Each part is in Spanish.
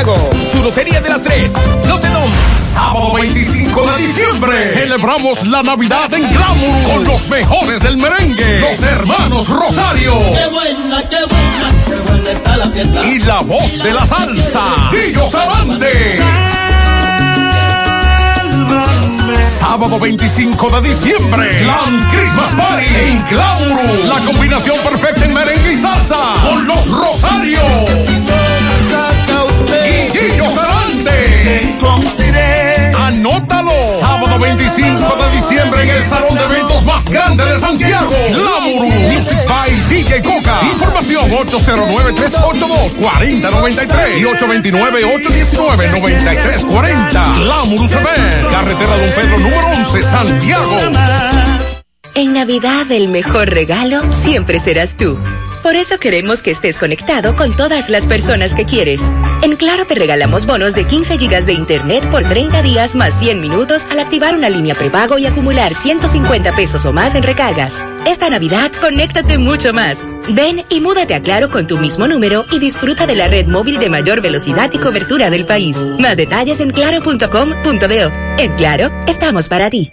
Santiago. Tu Lotería de las Tres. Lotedom. Sábado 25 de diciembre. Celebramos la Navidad en Glamour con los mejores del merengue. Los hermanos Rosario. Qué buena, qué buena, qué buena está la fiesta. Y la voz de la salsa. Gillo Sarante. Sábado 25 de diciembre, Land Christmas Party en Glamour. La combinación perfecta en merengue y salsa con los Rosario. Anótalo. Sábado 25 de diciembre en el salón de eventos más grande de Santiago. Glamour Music by DJ Coca. Información 809-382-4093 y 829-819-9340. Glamour Event. Carretera Don Pedro número 11, Santiago. En Navidad el mejor regalo siempre serás tú. Por eso queremos que estés conectado con todas las personas que quieres. En Claro te regalamos bonos de 15 gigas de internet por 30 días más 100 minutos al activar una línea prepago y acumular 150 pesos o más en recargas. Esta Navidad, conéctate mucho más. Ven y múdate a Claro con tu mismo número y disfruta de la red móvil de mayor velocidad y cobertura del país. Más detalles en claro.com.do. En Claro, estamos para ti.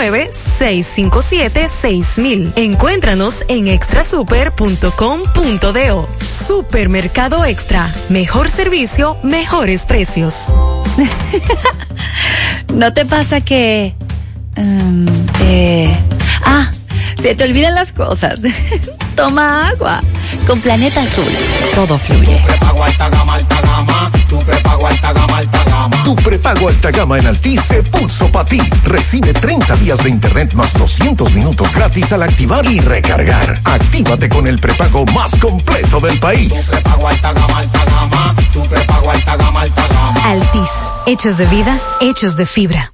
657-6000. Encuéntranos en extrasuper.com.do. Supermercado Extra. Mejor servicio, mejores precios. ¿No te pasa que... Um, eh, ah, se te olvidan las cosas. Toma agua. Con Planeta Azul, todo fluye. Tu prepago alta gama, alta gama. Tu prepago alta gama en Altis se puso para ti. Recibe 30 días de internet más 200 minutos gratis al activar y recargar. Actívate con el prepago más completo del país. Tu prepago alta gama, alta gama. Tu prepago alta gama, alta gama. Altis, hechos de vida, hechos de fibra.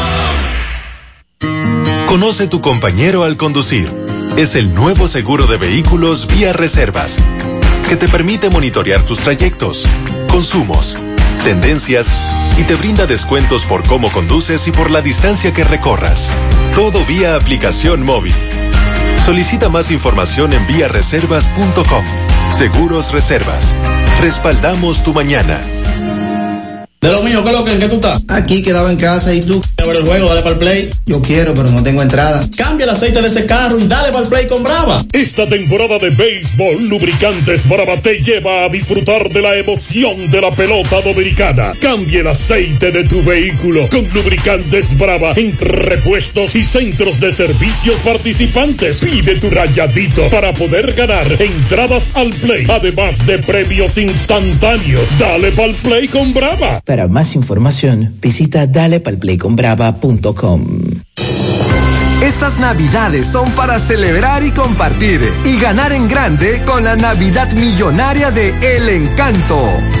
Conoce tu compañero al conducir. Es el nuevo seguro de vehículos vía reservas, que te permite monitorear tus trayectos, consumos, tendencias y te brinda descuentos por cómo conduces y por la distancia que recorras. Todo vía aplicación móvil. Solicita más información en viareservas.com. Seguros Reservas. Respaldamos tu mañana. De lo mío, ¿qué es lo que, ¿en qué tú estás? Aquí quedaba en casa y tú. A ver el juego, dale para el play. Yo quiero, pero no tengo entrada. Cambia el aceite de ese carro y dale para el play con Brava. Esta temporada de béisbol, Lubricantes Brava te lleva a disfrutar de la emoción de la pelota dominicana. Cambia el aceite de tu vehículo con Lubricantes Brava en repuestos y centros de servicios participantes. Pide tu rayadito para poder ganar entradas al play, además de premios instantáneos. Dale para el play con Brava. Para más información, visita dalepalplayconbrava.com. Estas navidades son para celebrar y compartir y ganar en grande con la Navidad Millonaria de El Encanto.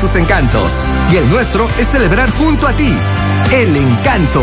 sus encantos y el nuestro es celebrar junto a ti. El encanto.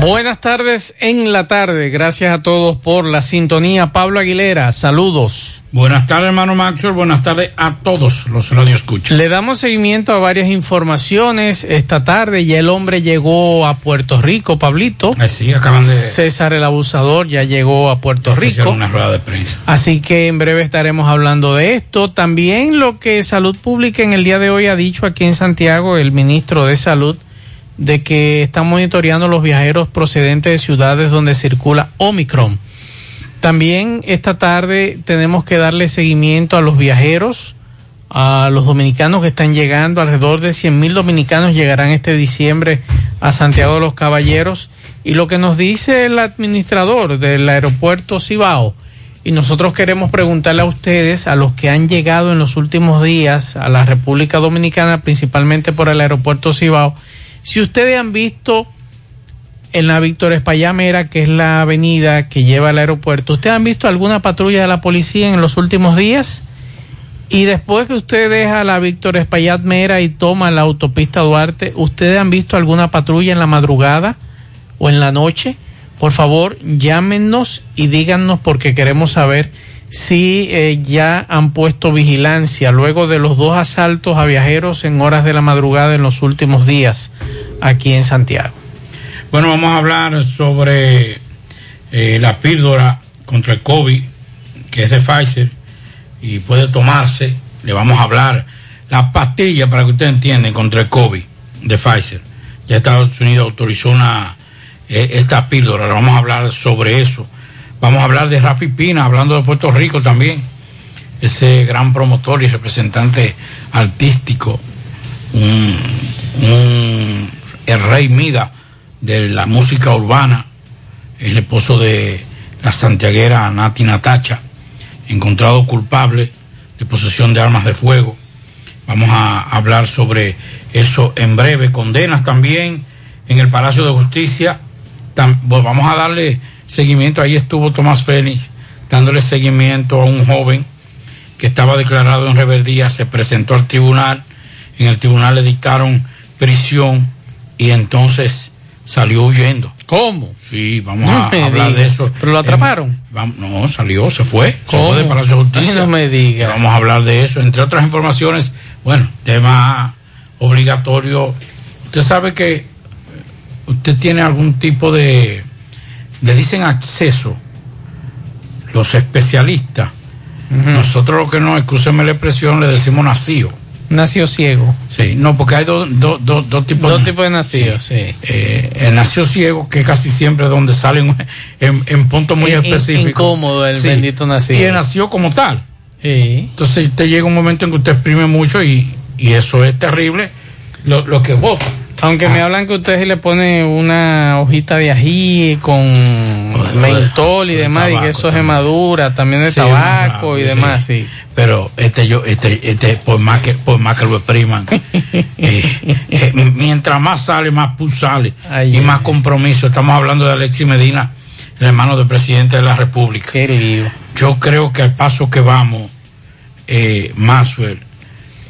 Buenas tardes en la tarde. Gracias a todos por la sintonía. Pablo Aguilera, saludos. Buenas tardes, hermano Maxwell. Buenas tardes a todos los radioescuchas. Le damos seguimiento a varias informaciones. Esta tarde ya el hombre llegó a Puerto Rico, Pablito. Así acaban de. César el abusador ya llegó a Puerto Rico. una rueda de prensa. Así que en breve estaremos hablando de esto. También lo que Salud Pública en el día de hoy ha dicho aquí en Santiago, el ministro de Salud de que están monitoreando los viajeros procedentes de ciudades donde circula Omicron. También esta tarde tenemos que darle seguimiento a los viajeros, a los dominicanos que están llegando. Alrededor de 100 mil dominicanos llegarán este diciembre a Santiago de los Caballeros. Y lo que nos dice el administrador del aeropuerto Cibao, y nosotros queremos preguntarle a ustedes, a los que han llegado en los últimos días a la República Dominicana, principalmente por el aeropuerto Cibao, si ustedes han visto en la Víctor Espallamera, que es la avenida que lleva al aeropuerto, ¿ustedes han visto alguna patrulla de la policía en los últimos días? Y después que usted deja la Víctor Espaillat Mera y toma la autopista Duarte, ¿ustedes han visto alguna patrulla en la madrugada o en la noche? Por favor, llámenos y díganos porque queremos saber si eh, ya han puesto vigilancia luego de los dos asaltos a viajeros en horas de la madrugada en los últimos días aquí en Santiago. Bueno, vamos a hablar sobre eh, la píldora contra el COVID, que es de Pfizer y puede tomarse. Le vamos a hablar la pastilla para que ustedes entiendan contra el COVID de Pfizer. Ya Estados Unidos autorizó una eh, esta píldora. Le vamos a hablar sobre eso Vamos a hablar de Rafi Pina, hablando de Puerto Rico también. Ese gran promotor y representante artístico, un, el rey Mida de la música urbana, el esposo de la santiaguera Nati Natacha, encontrado culpable de posesión de armas de fuego. Vamos a hablar sobre eso en breve. Condenas también en el Palacio de Justicia. vamos a darle seguimiento. Ahí estuvo Tomás Félix dándole seguimiento a un joven que estaba declarado en rebeldía, se presentó al tribunal, en el tribunal le dictaron prisión y entonces salió huyendo. ¿Cómo? Sí, vamos a hablar de eso. ¿Pero lo atraparon? no, salió, se fue. Se fue de Palacio de Justicia. no me diga. Vamos a hablar de eso. Entre otras informaciones, bueno, tema obligatorio. Usted sabe que usted tiene algún tipo de le dicen acceso los especialistas. Nosotros lo que no, escúcheme la expresión, le decimos nacido. Nació ciego. Sí, no, porque hay dos tipos dos tipos de nacidos, sí. Eh, el nació ciego, que casi siempre es donde salen en, en puntos muy específicos. Incómodo el bendito nacido. Y el nació como tal. Sí. Entonces usted llega un momento en que usted exprime mucho y, y eso es terrible, lo, lo que vota. Aunque me ah, hablan que usted le pone una hojita de ají con mentol y demás, y que eso es madura, también de tabaco y demás, sí. Pero este yo, este, este, por más que, por más que lo expriman, eh, eh, mientras más sale, más pus sale y más compromiso. Estamos hablando de Alexis Medina, el hermano del presidente de la República. Qué lío. Yo creo que al paso que vamos, eh,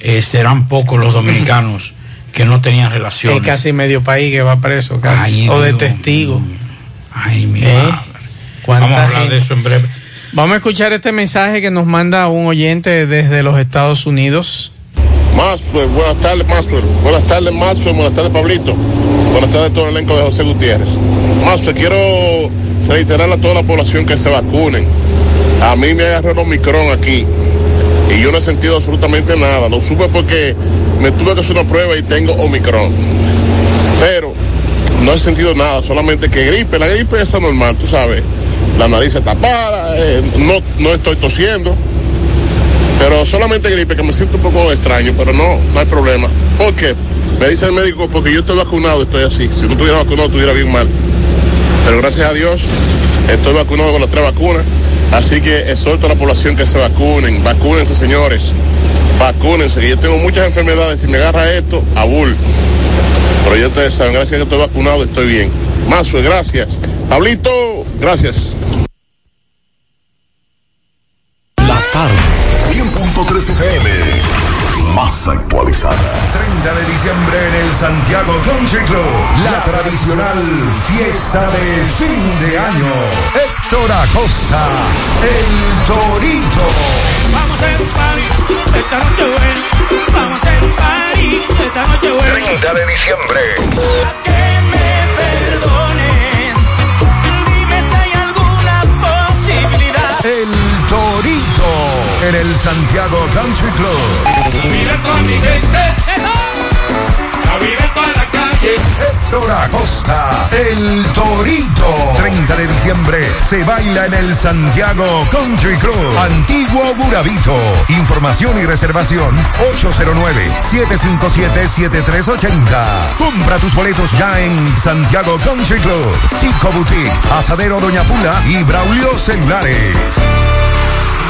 eh, serán pocos los dominicanos que no tenían relaciones. Hay casi medio país que va preso, casi. o de testigo. Ay, mi ¿Eh? Vamos a hablar de eso en breve. Vamos a escuchar este mensaje que nos manda un oyente desde los Estados Unidos. Maxwell, buenas tardes, Maxwell. Buenas tardes, Maxwell. Buenas tardes, Pablito. Buenas tardes todo el elenco de José Gutiérrez. Maxwell, quiero reiterar a toda la población que se vacunen. A mí me agarró el Omicron aquí y yo no he sentido absolutamente nada. Lo supe porque me tuve que hacer una prueba y tengo Omicron. Pero no he sentido nada, solamente que gripe. La gripe es normal, tú sabes. La nariz está tapada, eh, no, no estoy tosiendo. Pero solamente gripe, que me siento un poco extraño, pero no, no hay problema. ¿Por qué? Me dice el médico, porque yo estoy vacunado, estoy así. Si no estuviera vacunado, estuviera bien mal. Pero gracias a Dios, estoy vacunado con las tres vacunas. Así que exhorto a la población que se vacunen. Vacúnense, señores. Vacúnense, que yo tengo muchas enfermedades. Si me agarra esto, abul. Pero yo ustedes saben, gracias a que estoy vacunado, estoy bien. Mazue, gracias. Pablito, gracias. La tarde, 100.3 FM, más actualizada. 30 de diciembre en el Santiago Country Club. La tradicional fiesta de fin de año. Héctor Acosta, el Torito. Vamos a hacer un party, esta noche buena. Vamos a hacer un party, esta noche buena. 30 de diciembre. Que me perdonen. Dime si hay alguna posibilidad. El en el Santiago Country Club. Mira con mi gente. Vida toda la calle. Héctor Acosta, el Torito. 30 de diciembre se baila en el Santiago Country Club. Antiguo Burabito. Información y reservación 809-757-7380. Compra tus boletos ya en Santiago Country Club, Chico Boutique, Asadero Doña Pula y Braulio Celulares.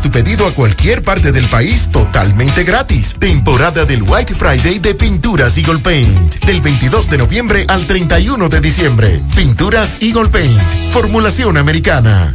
tu pedido a cualquier parte del país totalmente gratis. Temporada del White Friday de Pinturas Eagle Paint. Del 22 de noviembre al 31 de diciembre. Pinturas Eagle Paint. Formulación americana.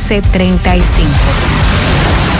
1335.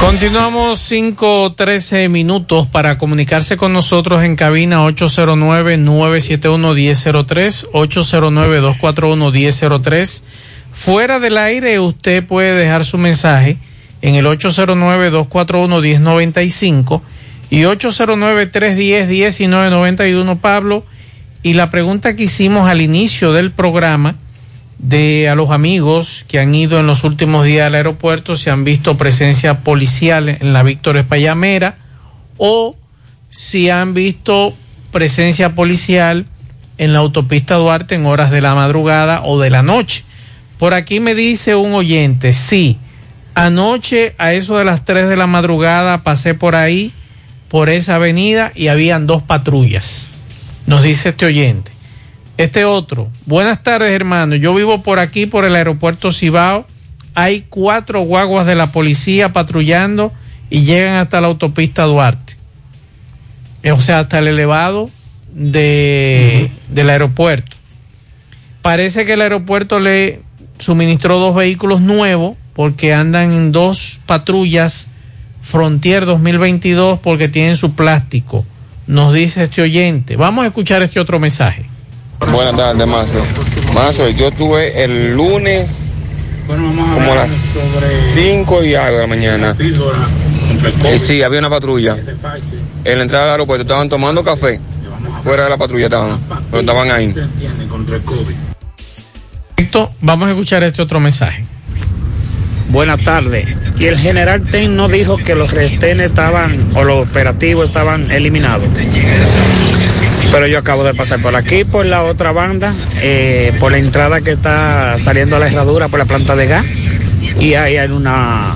Continuamos 5 13 minutos para comunicarse con nosotros en cabina 809-971-1003, 809-241-1003. Fuera del aire usted puede dejar su mensaje en el 809-241-1095 y 809-310-1991 Pablo. Y la pregunta que hicimos al inicio del programa de a los amigos que han ido en los últimos días al aeropuerto si han visto presencia policial en la Víctor Espallamera o si han visto presencia policial en la autopista Duarte en horas de la madrugada o de la noche. Por aquí me dice un oyente, sí, anoche a eso de las 3 de la madrugada pasé por ahí, por esa avenida y habían dos patrullas. Nos dice este oyente. Este otro, buenas tardes hermano, yo vivo por aquí, por el aeropuerto Cibao, hay cuatro guaguas de la policía patrullando y llegan hasta la autopista Duarte, Eh, o sea, hasta el elevado de, del aeropuerto. Parece que el aeropuerto le suministró dos vehículos nuevos porque andan en dos patrullas Frontier 2022 porque tienen su plástico, nos dice este oyente. Vamos a escuchar este otro mensaje. Buenas tardes, Mazo. Mazo, yo estuve el lunes como a las 5 y algo de la mañana. Y sí, había una patrulla. En la entrada del aeropuerto estaban tomando café. Fuera de la patrulla estaban, pero estaban ahí. Vamos a escuchar este otro mensaje. Buenas tardes. Y el general Ten no dijo que los restenes estaban, o los operativos estaban eliminados. Pero yo acabo de pasar por aquí, por la otra banda, eh, por la entrada que está saliendo a la herradura, por la planta de gas. Y ahí hay una.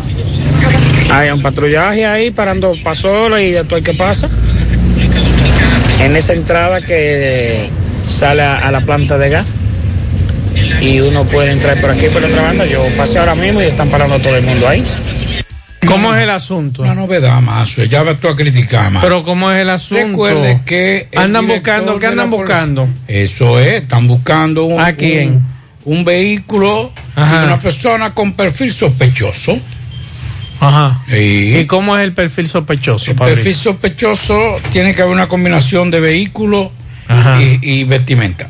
Hay un patrullaje ahí parando pasolas y de todo el que pasa. En esa entrada que sale a, a la planta de gas. Y uno puede entrar por aquí, por la otra banda. Yo pasé ahora mismo y están parando todo el mundo ahí. ¿Cómo es el asunto? Una novedad más, ya vas tú a criticar más. Pero ¿cómo es el asunto? Recuerde que andan buscando, ¿qué andan buscando? Eso es, están buscando un, ¿A quién? un, un vehículo Ajá. de una persona con perfil sospechoso. Ajá. Y, ¿Y cómo es el perfil sospechoso? el perfil sospechoso tiene que haber una combinación de vehículo y, y vestimenta.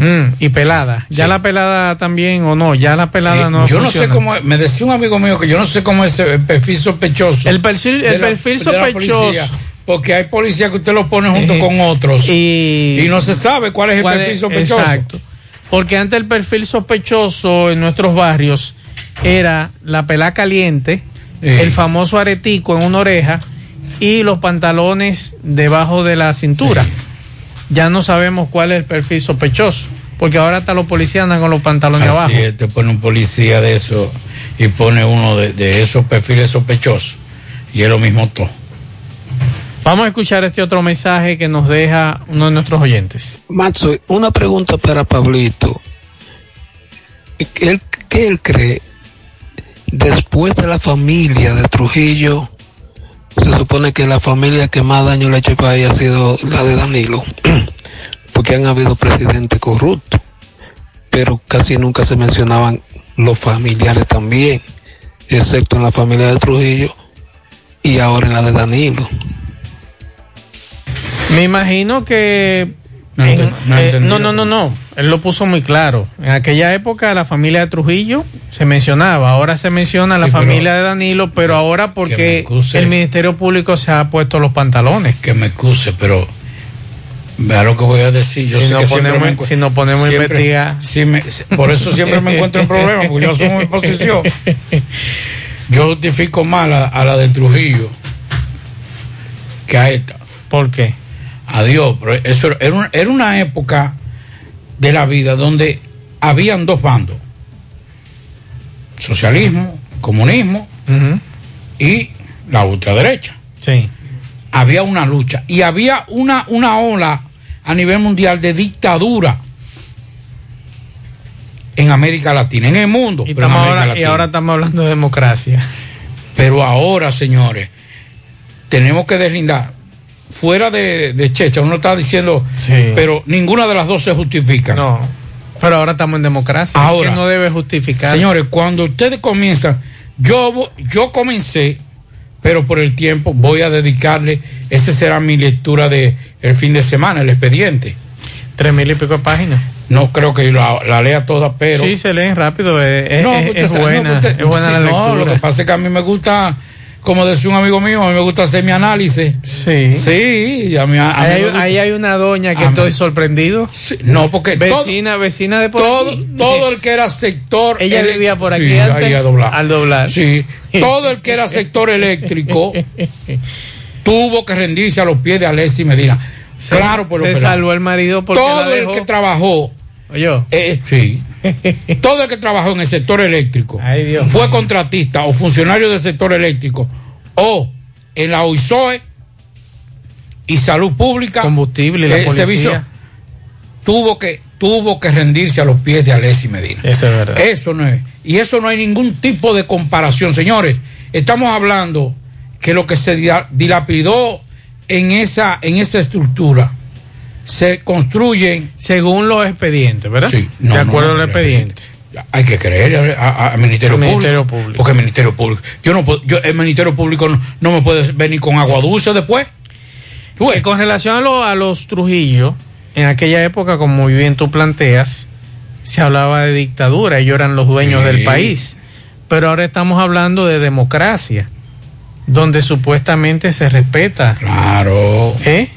Mm, y pelada. ¿Ya la pelada también o no? Ya la pelada Eh, no yo no sé cómo me decía un amigo mío que yo no sé cómo es el perfil sospechoso. El perfil- el la- perfil sospechoso. policía, porque hay policías que usted lo pone junto Eh, con otros y, no se sabe cuál es el perfil es- sospechoso. Exacto. Porque antes el perfil sospechoso en nuestros barrios era la pelá caliente, el famoso aretico en una oreja y los pantalones debajo de la cintura. Ya no sabemos cuál es el perfil sospechoso, porque ahora hasta los policías andan con los pantalones Así abajo. es, te pone un policía de eso y pone uno de, de esos perfiles sospechosos. Y es lo mismo todo. Vamos a escuchar este otro mensaje que nos deja uno de nuestros oyentes. Matzo, una pregunta para Pablito. ¿Él, ¿Qué él cree? Después de la familia de Trujillo, se supone que la familia que más daño le ha hecho al país ha sido la de Danilo, porque han habido presidentes corruptos, pero casi nunca se mencionaban los familiares también, excepto en la familia de Trujillo y ahora en la de Danilo. Me imagino que No en- no eh, no, no, no, no. Él lo puso muy claro. En aquella época la familia de Trujillo se mencionaba. Ahora se menciona la Sí, familia de Danilo, pero ahora porque excuse. el Ministerio Público se ha puesto los pantalones. Que me excuse, pero Vea lo que voy a decir. Yo Si sé nos que siempre ponemos- me si nos ponemos a investigar. sí me- por eso siempre me encuentro en problemas, porque yo asumo mi posición. Yo justifico más a la, a la de Trujillo que a esta. ¿Por qué? Adiós, pero eso era una, era una época de la vida donde habían dos bandos. Socialismo, comunismo y la ultraderecha. Sí. Había una lucha y había una, una ola a nivel mundial de dictadura en América Latina, en el mundo. Y, pero en ahora, y ahora estamos hablando de democracia. Pero ahora, señores, tenemos que deslindar. Fuera de, de Checha, uno está diciendo, pero ninguna de las dos se justifica. No, pero ahora estamos en democracia. Ahora, no debe justificar. Señores, cuando ustedes comienzan, yo, yo comencé, pero por el tiempo voy a dedicarle, esa será mi lectura de el fin de semana, el expediente. Tres mil y pico de páginas. No creo que la, la lea toda, pero... Sí, se leen rápido. Es, No, no, buena. usted- es buena sí, la no, lectura. lo que pasa es que a mí me gusta, como decía un amigo mío, a mí me gusta hacer mi análisis. Sí. Sí, a mí, a mí ahí, me hay, gusta. ahí hay una doña que A mí- estoy sorprendido. no, porque todo- vecina, vecina de por todo, aquí. todo el que era sector Ella vivía por Sí, aquí antes, ahí a doblar. al doblar. Sí, todo el que era sector eléctrico tuvo que rendirse a los pies de Alessi Medina. Se- claro, por lo se salvó el marido porque la todo el dejó. que trabajó Oye, eh, sí. Todo el que trabajó en el sector eléctrico fue contratista o funcionario del sector eléctrico o en la OISOE y salud pública Combustible y la el policía. servicio tuvo que tuvo que rendirse a los pies de Alessi Medina. Eso es verdad. Eso no es. Y eso no hay ningún tipo de comparación, señores. Estamos hablando que lo que se dila- dilapidó en esa en esa estructura se construyen según los expedientes, ¿verdad? Sí, de acuerdo al expediente. hay que creer al- Ministerio, Ministerio Público. Porque el Ministerio Público. Yo no puedo, yo, el Ministerio Público no, no me puede venir con agua dulce después. Y con relación a, lo- a los Trujillo, en aquella época, como muy bien tú planteas, se hablaba de dictadura, ellos eran los dueños Sí. del país. Pero ahora estamos hablando de democracia, donde supuestamente se respeta. Claro. ¿Eh?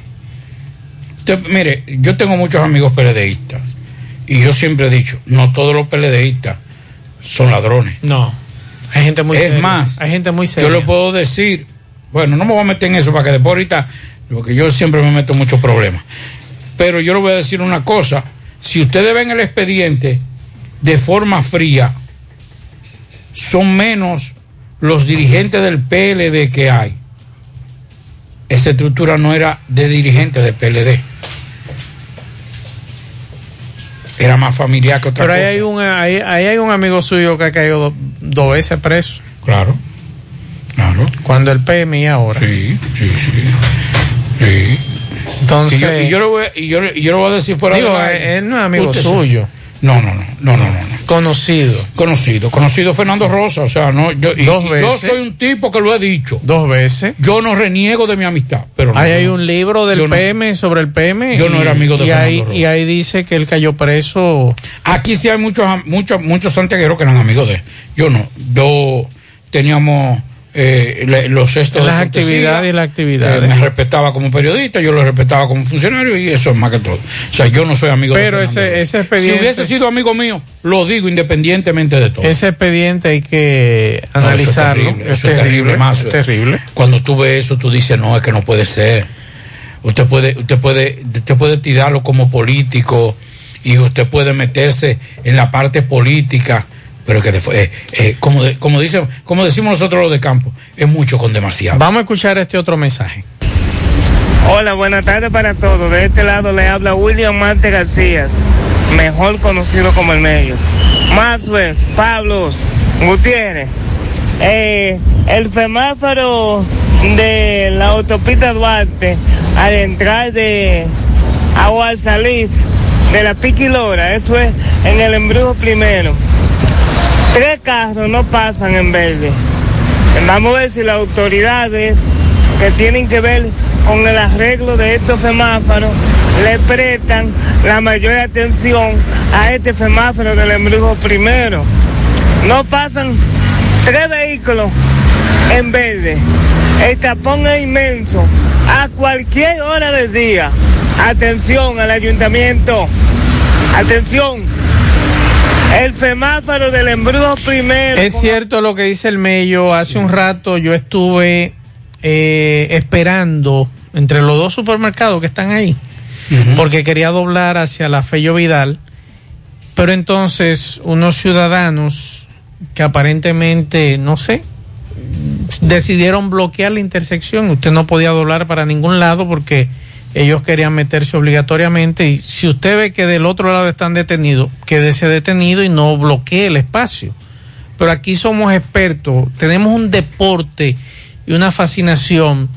Mire, yo tengo muchos amigos PLDistas y yo siempre he dicho, no todos los PLDistas son ladrones. No. Hay gente muy es seria. más, hay gente muy seria. yo le puedo decir, bueno, no me voy a meter en eso para que después ahorita, porque yo siempre me meto en muchos problemas. Pero yo le voy a decir una cosa, si ustedes ven el expediente de forma fría, son menos los dirigentes del PLD que hay. Esa estructura no era de dirigentes del PLD. Era más familiar que otra Pero ahí cosa. hay, un, ahí, ahí hay un amigo suyo que ha caído do- dos veces preso. Claro. Claro. Cuando el PMI ahora. Sí, sí, sí. Sí. Entonces. Y yo, y yo le voy, y yo, yo le voy a decir fuera Digo, del aire. él no es amigo suyo. sabe. No, no, no, no, no, no, no. Conocido. Conocido, conocido Fernando Rosa, o sea, no, yo, y- Dos yo soy un tipo que lo he dicho. Dos veces. Yo no reniego de mi amistad, pero no, Ahí hay un libro del Yo no- PM sobre el PM. Yo no era amigo de y Fernando ahí, Rosa. y ahí dice que él cayó preso. Aquí sí hay muchos, am- muchos, muchos santiagueros que eran amigos de él. Yo no. Yo teníamos eh, le- los de las actividades y las actividades. Eh, me respetaba como periodista, yo lo respetaba como funcionario y eso es más que todo. O sea, yo no soy amigo Pero de ese- ese expediente- Si hubiese sido amigo mío, lo digo independientemente de todo. Ese expediente hay que No, eso es analizarlo. terrible, eso es terrible, es terrible. Cuando tú ves eso, tú dices, no, es que no puede ser. Usted puede, usted puede, usted puede tirarlo como político y usted puede meterse en la parte política, pero que después, eh, eh, como, de- como, dicen, como decimos nosotros los de campo, es mucho con demasiado. Vamos a escuchar este otro mensaje. Hola, buenas tardes para todos. De este lado le habla William Marte García, mejor conocido como el medio. Maxwell, Pablos, Gutiérrez. Eh, el semáforo de la autopista Duarte al entrar de agua al salir de la Piquilora, eso es en el embrujo primero. Tres carros no pasan en verde. Vamos a ver si las autoridades que tienen que ver con el arreglo de estos semáforos le prestan la mayor atención a este semáforo del embrujo primero. No pasan tres vehículos en verde. El tapón es inmenso a cualquier hora del día. Atención al ayuntamiento. Atención. El semáforo del embrujo primero. Es cierto lo que dice el Mello. Hace un rato yo estuve eh, esperando entre los dos supermercados que están ahí, porque quería doblar hacia la Fello Vidal, pero entonces unos ciudadanos que aparentemente, no sé, decidieron bloquear la intersección. Usted no podía doblar para ningún lado porque ellos querían meterse obligatoriamente y si usted ve que del otro lado están detenidos, quédese detenido y no bloquee el espacio. Pero aquí somos expertos, tenemos un deporte y una fascinación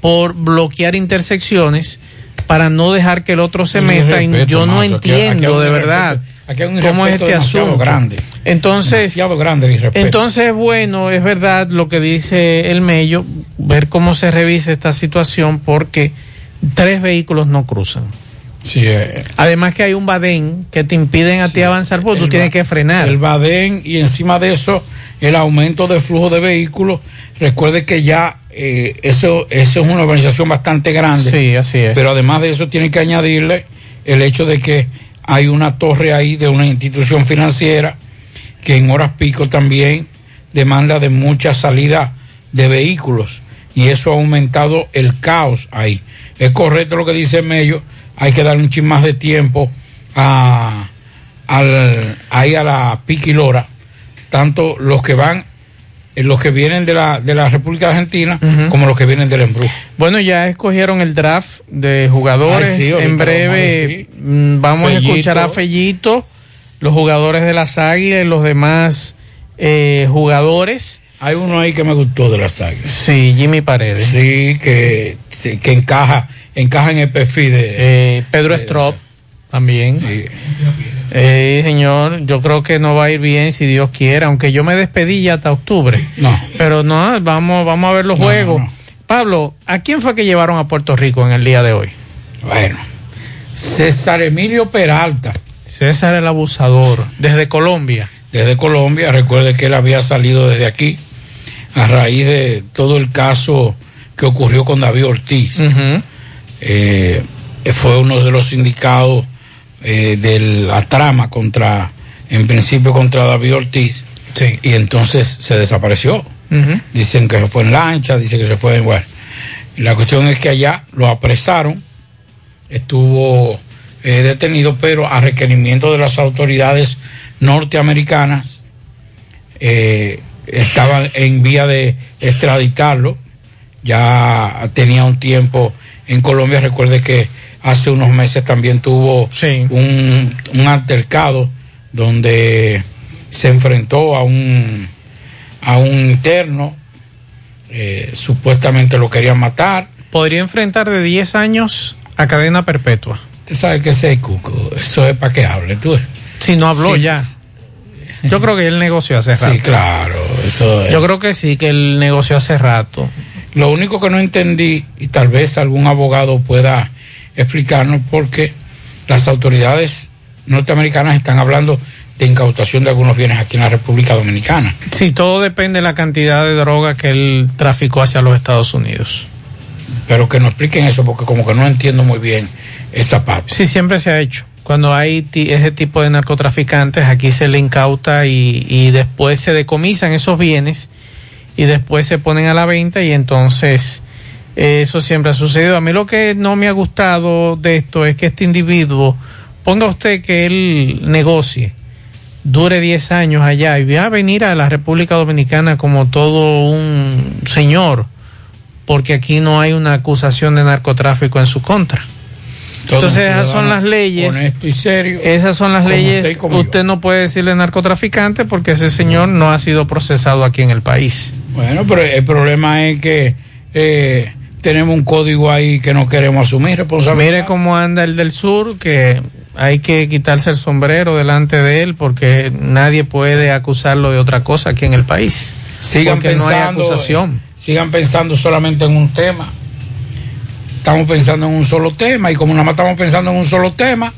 por bloquear intersecciones para no dejar que el otro se meta y yo no entiendo aquí de verdad cómo es este asunto. grande. Entonces, Demasiado grande entonces, bueno, es verdad lo que dice el Mello, ver cómo se revisa esta situación porque tres vehículos no cruzan. Sí, eh, Además que hay un badén que te impiden a ti avanzar porque tú tienes que frenar. El Badén y encima de eso el aumento de flujo de vehículos. Recuerde que ya eh, eso, eso es una organización bastante grande. Sí, así es. Pero además de eso tiene que añadirle el hecho de que hay una torre ahí de una institución financiera que en horas pico también demanda de mucha salida de vehículos y eso ha aumentado el caos ahí. Es correcto lo que dice Mello, hay que darle un chin más de tiempo a, al, ahí a la Piquilora, tanto los que van, eh, los que vienen de la, de la República Argentina como los que vienen del embrujo. Bueno, ya escogieron el draft de jugadores. Ay, sí, ahorita en breve vamos a mm, vamos, a Fellito. escuchar a Fellito, los jugadores de las Águilas y los demás eh, jugadores. Hay uno ahí que me gustó de las Águilas. Sí, Jimmy Paredes. Sí, que, sí, que encaja, encaja en el perfil de... Eh, Pedro Strop también. Eh, señor, yo creo que no va a ir bien si Dios quiere, aunque yo me despedí ya hasta octubre. No. Pero no, vamos, vamos a ver los No, juegos. no, no. Pablo, ¿a quién fue que llevaron a Puerto Rico en el día de hoy? Bueno, César Emilio Peralta. César el abusador, desde Colombia. Desde Colombia, recuerde que él había salido desde aquí a raíz de todo el caso que ocurrió con David Ortiz. Eh, fue uno de los sindicados eh, de la trama contra, en principio contra David Ortiz. Sí. Y entonces se desapareció. Dicen que se fue en lancha, dicen que se fue en... Bueno, la cuestión es que allá lo apresaron, estuvo eh, detenido, pero a requerimiento de las autoridades norteamericanas, eh, estaban en vía de extraditarlo, ya tenía un tiempo en Colombia, recuerde que hace unos meses también tuvo un, un altercado donde se enfrentó a un a un interno, eh, supuestamente lo querían matar. Podría enfrentar de 10 años a cadena perpetua. Usted sabe que ese es cuco, eso es para que hable, tú. Si no habló Sí. ya. Yo creo que él negoció hace rato. Sí, claro, eso es. Yo creo que sí, que él negoció hace rato. Lo único que no entendí, y tal vez algún abogado pueda explicarnos, porque las autoridades norteamericanas están hablando de incautación de algunos bienes aquí en la República Dominicana. Sí, todo depende de la cantidad de droga que él traficó hacia los Estados Unidos. Pero que nos expliquen eso, porque como que no entiendo muy bien esa parte. Sí, siempre se ha hecho. Cuando hay ese tipo de narcotraficantes, aquí se le incauta y, y después se decomisan esos bienes y después se ponen a la venta y entonces eh, eso siempre ha sucedido. A mí lo que no me ha gustado de esto es que este individuo, ponga usted que él negocie, dure 10 años allá y va a venir a la República Dominicana como todo un señor, porque aquí no hay una acusación de narcotráfico en su contra. Entonces esas son las leyes. Honesto y serio. Esas son las usted leyes. Usted, no puede decirle narcotraficante porque ese señor no ha sido procesado aquí en el país. Bueno, pero el problema es que eh, tenemos un código ahí que no queremos asumir responsabilidad. Mire cómo anda el del sur, que hay que quitarse el sombrero delante de él porque nadie puede acusarlo de otra cosa aquí en el país. sigan porque no hay pensando, acusación. eh, sigan pensando solamente en un tema. Estamos pensando en un solo tema y como nada más estamos pensando en un solo tema,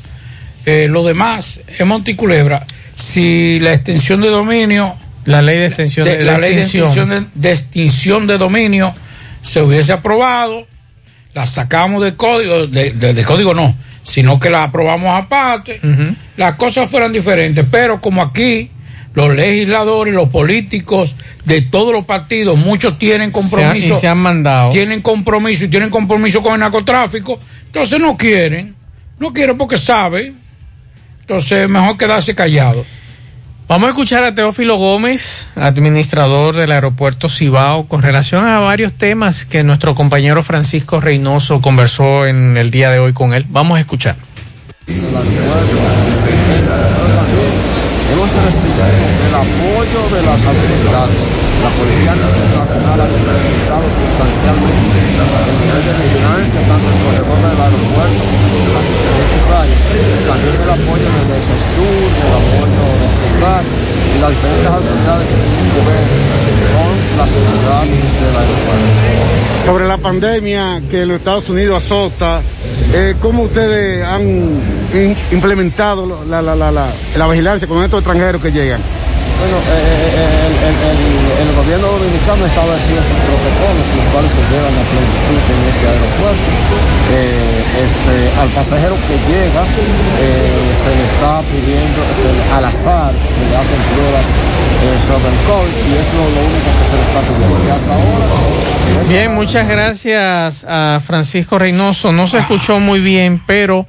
eh, lo demás es Monticulebra. Si la extensión de dominio, La ley de extensión de- de, la ley de extinción. de, de extinción de dominio se hubiese aprobado, la sacamos de código, de, de- de código no, sino que la aprobamos aparte, las cosas fueran diferentes. Pero como aquí los legisladores, los políticos de todos los partidos, muchos tienen compromiso. Se ha- y se han mandado. Tienen compromiso y tienen compromiso con el narcotráfico, entonces no quieren, no quieren porque saben. Entonces mejor quedarse callado. Vamos a escuchar a Teófilo Gómez, administrador del aeropuerto Cibao, con relación a varios temas que nuestro compañero Francisco Reynoso conversó en el día de hoy con él. Vamos a escuchar. El apoyo de las autoridades. La Policía Nacional ha incrementado sustancialmente el nivel de vigilancia tanto en el corredor del aeropuerto las diferentes áreas. También el apoyo del SESTUR, el apoyo del CESAR y las diferentes autoridades que tienen que ver con la seguridad del aeropuerto. Sobre la pandemia que los Estados Unidos azota, eh, ¿cómo ustedes han implementado la, la, la, la vigilancia con estos extranjeros que llegan? Bueno, eh, eh, el, el- el- el gobierno dominicano estableció sus protocolos, los cuales se llevan a plenitud en este aeropuerto. Eh, este, al pasajero que llega eh, se le está pidiendo, se al azar, se le hacen pruebas eh, sobre el COVID y es lo, lo único que se le está pidiendo. Hasta ahora, Bien, muchas gracias a Francisco Reynoso. No se escuchó muy bien, pero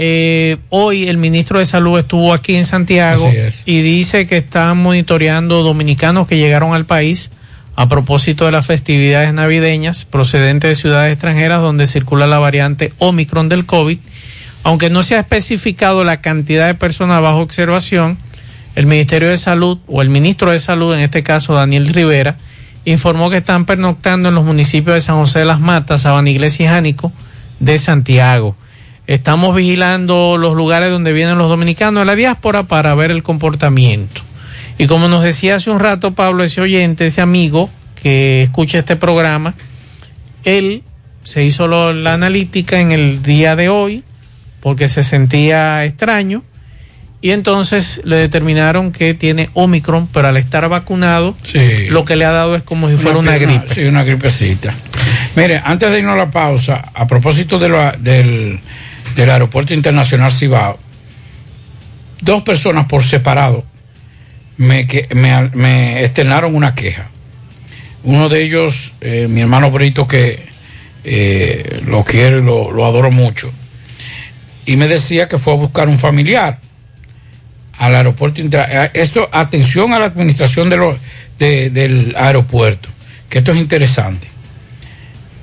eh, hoy el ministro de Salud estuvo aquí en Santiago y dice que están monitoreando dominicanos que llegaron al país a propósito de las festividades navideñas procedentes de ciudades extranjeras donde circula la variante Omicron del COVID. Aunque no se ha especificado la cantidad de personas bajo observación, el Ministerio de Salud o el ministro de Salud, en este caso Daniel Rivera, informó que están pernoctando en los municipios de San José de las Matas, Sabana Iglesia y Jánico de Santiago. Estamos vigilando los lugares donde vienen los dominicanos de la diáspora para ver el comportamiento. Y como nos decía hace un rato Pablo, ese oyente, ese amigo que escucha este programa, él se hizo lo- la analítica en el día de hoy porque se sentía extraño y entonces le determinaron que tiene Omicron, pero al estar vacunado, Sí. lo que le ha dado es como si fuera una, gripe. Sí, una gripecita. Mire, antes de irnos a la pausa, a propósito de lo- del, del Aeropuerto Internacional Cibao, dos personas por separado me, que, una queja. Uno de ellos, eh, mi hermano Brito, que eh, lo quiero y lo, adoro mucho, y me decía que fue a buscar un familiar al aeropuerto. eh, Esto, atención a la administración del aeropuerto, que esto es interesante.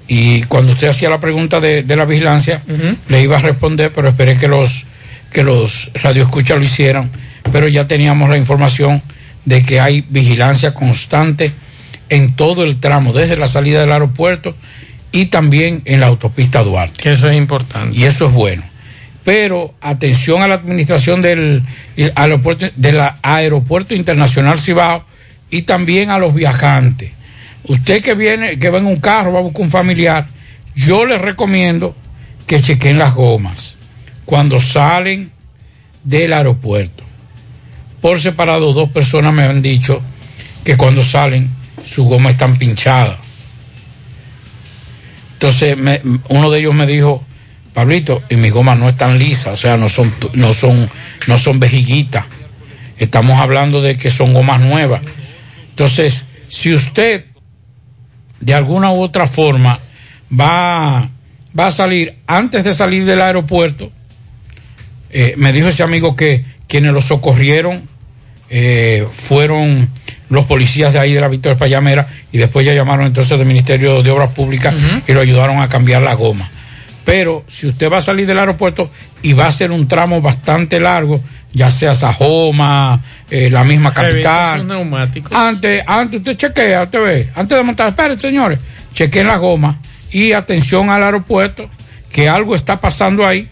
Y cuando usted hacía la pregunta de, de la vigilancia, le iba a responder, pero esperé que los que los radioescuchas lo hicieran, pero ya teníamos la información de que hay vigilancia constante en todo el tramo, desde la salida del aeropuerto y también en la autopista Duarte. Que eso es importante. Y eso es bueno. Pero atención a la administración del aeropuerto, del aeropuerto internacional Cibao y también a los viajantes. Usted que viene, que va en un carro, va a buscar un familiar, yo les recomiendo que chequen las gomas cuando salen del aeropuerto. Por separado, dos personas me han dicho que cuando salen, sus gomas están pinchadas. Entonces, uno de ellos me dijo, Pablito, y mis gomas no están lisas, o sea, no son, no son, no son vejiguitas. Estamos hablando de que son gomas nuevas. Entonces, si usted de alguna u otra forma va, va a salir antes de salir del aeropuerto, eh, me dijo ese amigo que quienes lo socorrieron eh, fueron los policías de ahí de la Victoria Payamera y después ya llamaron entonces del Ministerio de Obras Públicas y lo ayudaron a cambiar la goma. Pero si usted va a salir del aeropuerto y va a hacer un tramo bastante largo, ya sea Sajoma, eh, la misma capital, antes, antes usted chequea, usted ve, antes de montar, esperen señores, chequeen la goma y atención al aeropuerto, que algo está pasando ahí,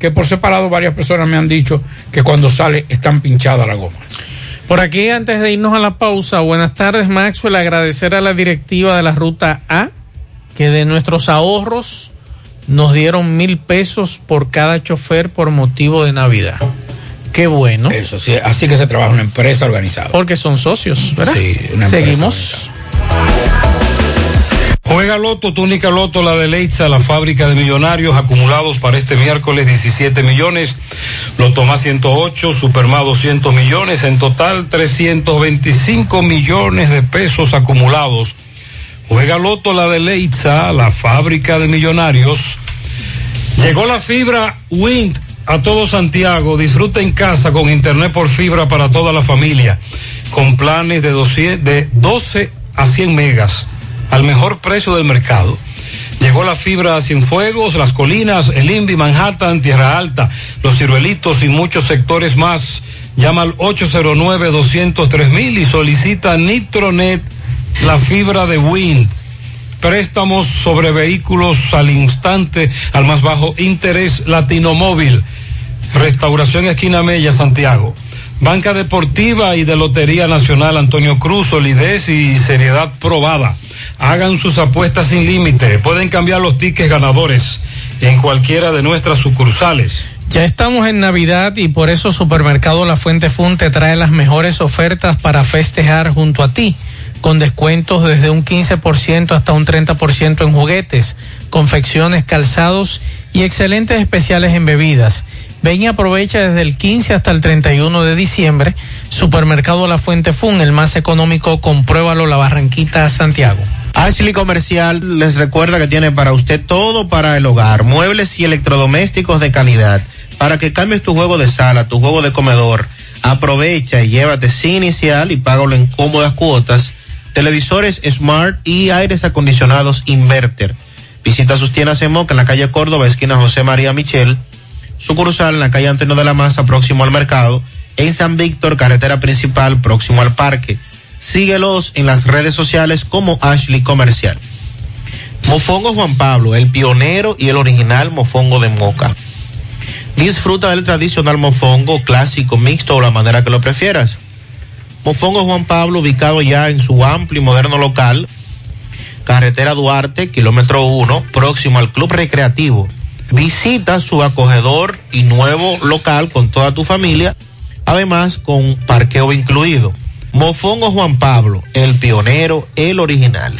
que por separado varias personas me han dicho que cuando sale están pinchadas las gomas. Por aquí, antes de irnos a la pausa, buenas tardes, Maxwell. Agradecer a la directiva de la Ruta A que de nuestros ahorros nos dieron mil pesos por cada chofer por motivo de Navidad. Qué bueno. Eso sí, así que se trabaja una empresa organizada. Porque son socios, ¿verdad? Sí, una empresa Seguimos. Juega Loto, túnica Loto, la de Leitza, la fábrica de millonarios acumulados para este miércoles 17 millones. Loto más 108, Supermá 200 millones, en total 325 millones de pesos acumulados. Juega Loto, la de Leitza, la fábrica de millonarios. Llegó la fibra Wind a todo Santiago. Disfruta en casa con internet por fibra para toda la familia. Con planes de 12, de 12 a 100 megas al mejor precio del mercado. Llegó la fibra a Cienfuegos, Las Colinas, el Invi, Manhattan, Tierra Alta, Los Ciruelitos y muchos sectores más. Llama al 809-203 y solicita Nitronet, la fibra de Wind. Préstamos sobre vehículos al instante, al más bajo interés, Latino Móvil. Restauración Esquina Mella, Santiago. Banca Deportiva y de Lotería Nacional Antonio Cruz, solidez y seriedad probada. Hagan sus apuestas sin límite. Pueden cambiar los tickets ganadores en cualquiera de nuestras sucursales. Ya estamos en Navidad y por eso Supermercado La Fuente Fun te trae las mejores ofertas para festejar junto a ti, con descuentos desde un 15% hasta un 30% en juguetes, confecciones, calzados y excelentes especiales en bebidas. Ven y aprovecha desde el 15 hasta el 31 de diciembre. Supermercado La Fuente Fun, el más económico, compruébalo La Barranquita, Santiago. Ashley Comercial les recuerda que tiene para usted todo para el hogar, muebles y electrodomésticos de calidad, para que cambies tu juego de sala, tu juego de comedor. Aprovecha y llévate sin inicial y págalo en cómodas cuotas. Televisores Smart y aires acondicionados Inverter. Visita sus tiendas en Moca en la calle Córdoba, esquina José María Michel. Sucursal en la calle Antonio de la Maza, próximo al mercado. En San Víctor, carretera principal, próximo al parque. Síguelos en las redes sociales como Ashley Comercial. Mofongo Juan Pablo, el pionero y el original mofongo de Moca. Disfruta del tradicional mofongo clásico, mixto o la manera que lo prefieras. Mofongo Juan Pablo, ubicado ya en su amplio y moderno local, carretera Duarte, kilómetro 1, próximo al Club Recreativo. Visita su acogedor y nuevo local con toda tu familia, además con parqueo incluido. Mofongo Juan Pablo, el pionero, el original.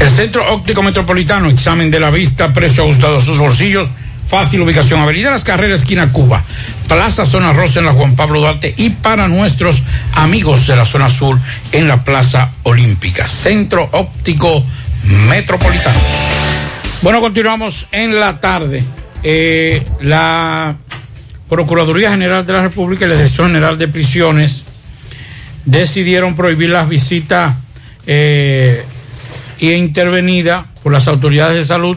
El Centro Óptico Metropolitano, examen de la vista, precio ajustado a sus bolsillos, fácil ubicación, Avenida Las Carreras, esquina Cuba, Plaza Zona Rosa en la Juan Pablo Duarte y para nuestros amigos de la zona sur en la Plaza Olímpica. Centro Óptico Metropolitano. Bueno, continuamos en la tarde. Eh, la Procuraduría General de la República y la Dirección General de Prisiones decidieron prohibir las visitas eh, intervenidas por las autoridades de salud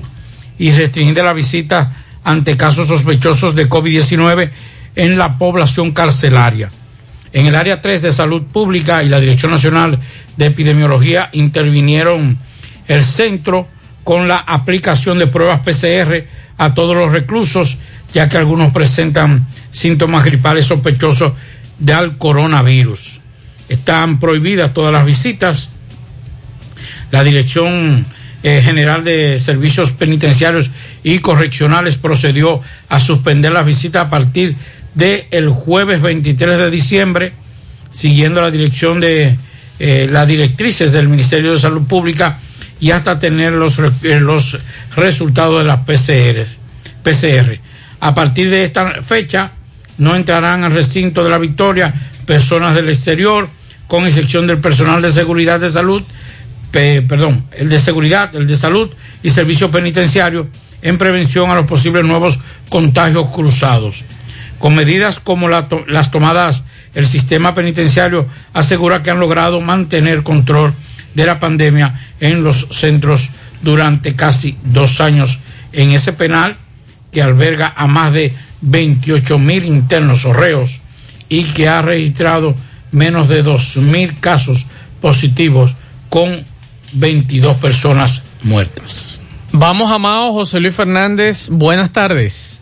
y restringir las visitas ante casos sospechosos de COVID-19 en la población carcelaria. En el área 3 de salud pública y la Dirección Nacional de Epidemiología intervinieron el centro con la aplicación de pruebas PCR a todos los reclusos, ya que algunos presentan síntomas gripales sospechosos del coronavirus. Están prohibidas todas las visitas. La Dirección eh, General de Servicios Penitenciarios y Correccionales procedió a suspender las visitas a partir del el jueves 23 de diciembre, siguiendo la dirección de eh, las directrices del Ministerio de Salud Pública y hasta tener los, eh, los resultados de las PCR. A partir de esta fecha no entrarán al recinto de la Victoria personas del exterior, con excepción del personal de seguridad de salud, perdón, el de seguridad, el de salud y servicio penitenciario en prevención a los posibles nuevos contagios cruzados. Con medidas como las tomadas, el sistema penitenciario asegura que han logrado mantener control de la pandemia en los centros durante casi dos años en ese penal que alberga a más de 28 mil internos o reos y que ha registrado menos de 2 mil casos positivos con 22 personas muertas. Vamos, Amado José Luis Fernández. Buenas tardes.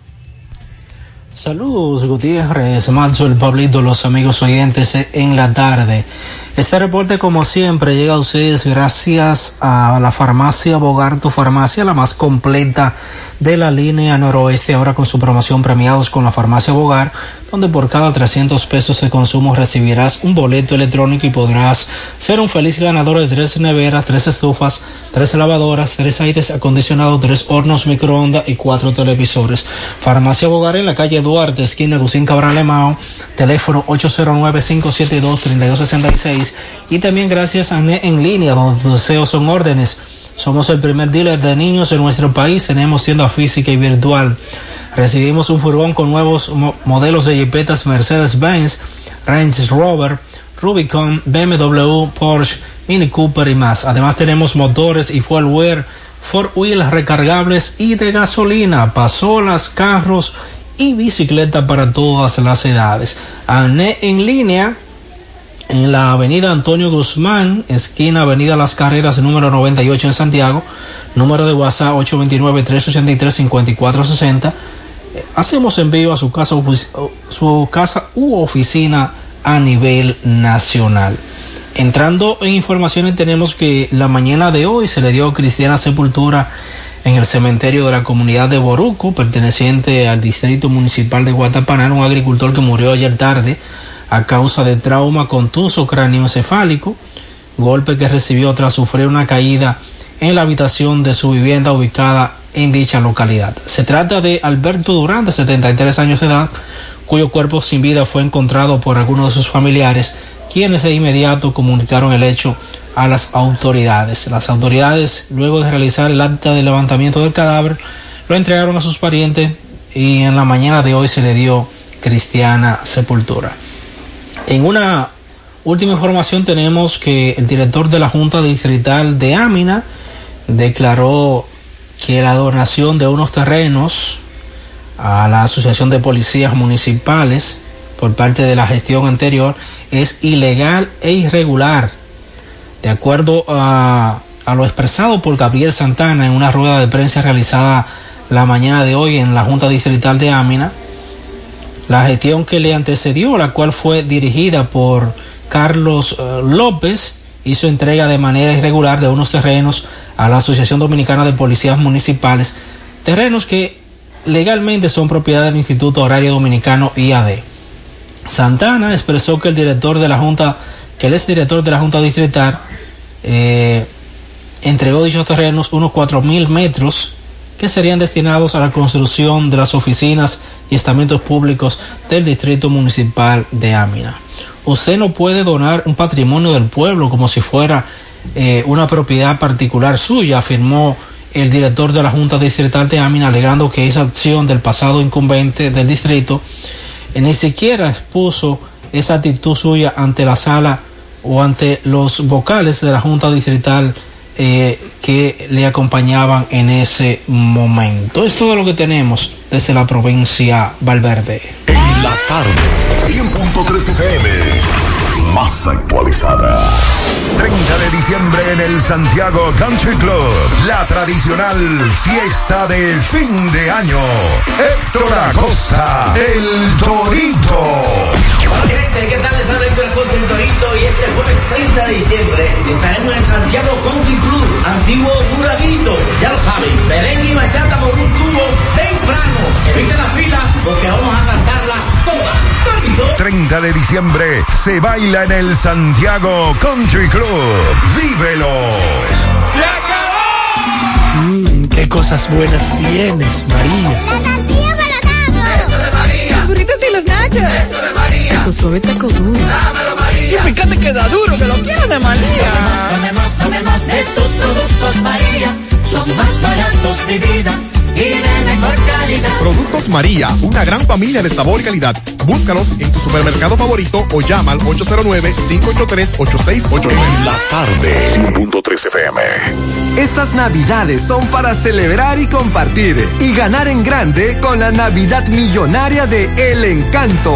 Saludos, Gutiérrez, Macho, el Pablito, los amigos oyentes en la tarde. Este reporte, como siempre, llega a ustedes gracias a la farmacia Bogar, tu farmacia, la más completa de la línea noroeste, ahora con su promoción premiados con la farmacia Bogar, donde por cada 300 pesos de consumo recibirás un boleto electrónico y podrás ser un feliz ganador de tres neveras, tres estufas, tres lavadoras, tres aires acondicionados, tres hornos microondas y cuatro televisores. Farmacia Bogar en la calle Duarte, esquina Lucín Cabral Emao, teléfono 809-572-3266 y también gracias a NE en línea, donde deseos son órdenes. Somos el primer dealer de niños en nuestro país, tenemos tienda física y virtual. Recibimos un furgón con nuevos mo- modelos de jipetas Mercedes-Benz, Range Rover, Rubicon, BMW, Porsche, Mini Cooper y más. Además tenemos motores y fuel wear, four wheels recargables y de gasolina, pasolas, carros y bicicleta para todas las edades. ANE en línea en la avenida Antonio Guzmán, esquina Avenida Las Carreras, número 98 en Santiago, número de WhatsApp 829-383-5460. Hacemos envío a su casa, su casa u oficina a nivel nacional. Entrando en informaciones tenemos que la mañana de hoy se le dio cristiana sepultura en el cementerio de la comunidad de Boruco, perteneciente al distrito municipal de Guatapaná, un agricultor que murió ayer tarde a causa de trauma contuso cráneoencefálico, golpe que recibió tras sufrir una caída en la habitación de su vivienda ubicada en dicha localidad. Se trata de Alberto Durán, de 73 años de edad, cuyo cuerpo sin vida fue encontrado por algunos de sus familiares, quienes de inmediato comunicaron el hecho a las autoridades. Las autoridades, luego de realizar el acta de levantamiento del cadáver, lo entregaron a sus parientes y en la mañana de hoy se le dio cristiana sepultura. En una última información tenemos que el director de la Junta Distrital de Ámina declaró que la donación de unos terrenos a la Asociación de Policías Municipales por parte de la gestión anterior es ilegal e irregular. De acuerdo a, lo expresado por Gabriel Santana en una rueda de prensa realizada la mañana de hoy en la Junta Distrital de Ámina, la gestión que le antecedió, la cual fue dirigida por Carlos eh, López, hizo entrega de manera irregular de unos terrenos a la Asociación Dominicana de Policías Municipales, terrenos que legalmente son propiedad del Instituto Horario Dominicano IAD. Santana expresó que el director de la Junta, que el exdirector de la Junta Distrital, eh, entregó dichos terrenos unos 4.000 metros que serían destinados a la construcción de las oficinas y estamentos públicos del Distrito Municipal de Ámina. Usted no puede donar un patrimonio del pueblo como si fuera eh, una propiedad particular suya, afirmó el director de la Junta Distrital de Ámina, alegando que esa acción del pasado incumbente del distrito eh, ni siquiera expuso esa actitud suya ante la sala o ante los vocales de la Junta Distrital eh, que le acompañaban en ese momento. Es todo lo que tenemos desde la provincia Valverde. En la tarde, 100.3 FM, más actualizada. 30 de diciembre en el Santiago Country Club, la tradicional fiesta de fin de año. Héctor Acosta, el Torito. Gente, ¿qué tal? Les habla Héctor Acosta, el Torito y este jueves 30 de diciembre estaremos en Santiago Country Club, antiguo Duravito. Ya lo saben, merengue y bachata por un tubo temprano. Eviten la fila porque vamos a cantarla toda. Torito. 30 de diciembre se baila en el Santiago Country Club. ¡Vívelos! Mmm, qué cosas buenas tienes, María. Eso de María. Los burritos y los nachos. Eso de María. Taco suave, taco duro. Dámelo, María. Y fíjate que da duro, que lo quiero de María. Tomemos, tomemos de tus productos, María. Son más baratos de vida y de mejor calidad. Productos María, una gran familia de sabor y calidad. Búscalos en tu supermercado favorito o llama al 809-583-8689. En la tarde, 100.3 FM. Estas navidades son para celebrar y compartir y ganar en grande con la Navidad Millonaria de El Encanto.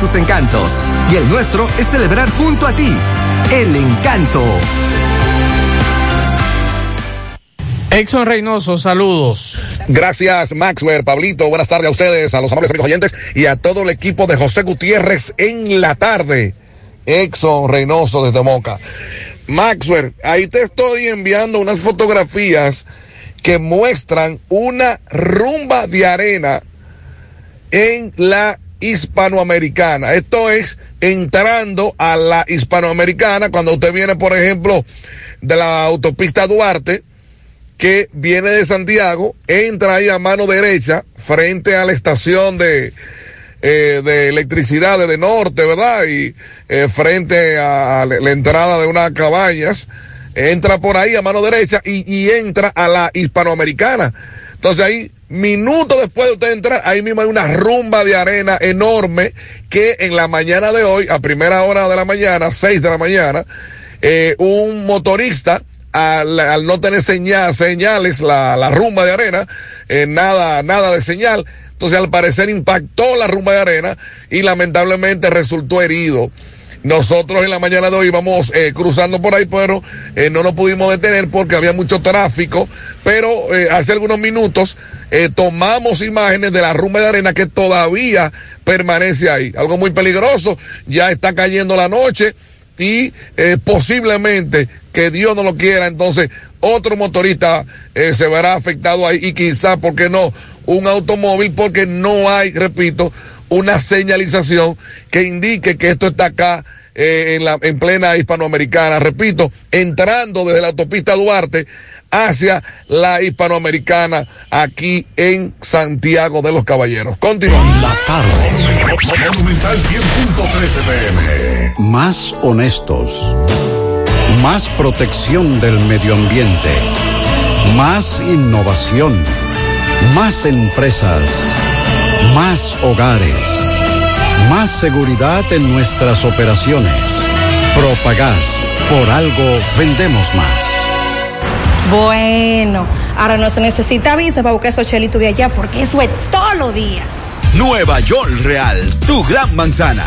sus encantos y el nuestro es celebrar junto a ti. El encanto. Exxon Reynoso, saludos. Gracias, Maxwell, Pablito. Buenas tardes a ustedes, a los amables amigos oyentes y a todo el equipo de José Gutiérrez en la tarde. Exxon Reynoso desde Moca. Maxwell, ahí te estoy enviando unas fotografías que muestran una rumba de arena en la hispanoamericana. Esto es entrando a la hispanoamericana cuando usted viene, por ejemplo, de la autopista Duarte, que viene de Santiago, entra ahí a mano derecha frente a la estación de, eh, de electricidad de, norte, ¿verdad? Y eh, frente a, a la entrada de unas cabañas, entra por ahí a mano derecha y, y entra a la hispanoamericana. Entonces ahí, minutos después de usted entrar, ahí mismo hay una rumba de arena enorme que en la mañana de hoy, a primera hora de la mañana, seis de la mañana, eh, un motorista al, no tener señal, señales, la, la rumba de arena, eh, nada, nada de señal. Entonces al parecer impactó la rumba de arena y lamentablemente resultó herido. Nosotros en la mañana de hoy íbamos eh, cruzando por ahí, pero eh, no nos pudimos detener porque había mucho tráfico. Pero eh, hace algunos minutos tomamos imágenes de la rumba de arena que todavía permanece ahí. Algo muy peligroso. Ya está cayendo la noche y posiblemente que Dios no lo quiera, entonces otro motorista eh, se verá afectado ahí y quizá, ¿por qué no? Un automóvil porque no hay, repito, una señalización que indique que esto está acá eh, en, la, en plena hispanoamericana. Repito, entrando desde la autopista Duarte hacia la hispanoamericana aquí en Santiago de los Caballeros. Continuamos. La tarde. Monumental 100.13 pm. Más honestos. Más protección del medio ambiente. Más innovación. Más empresas. Más hogares. Más seguridad en nuestras operaciones. Propagás. Por algo vendemos más. Bueno, ahora no se necesita visa para buscar esos chelitos de allá porque eso es todo lo día. Nueva York Real, tu gran manzana.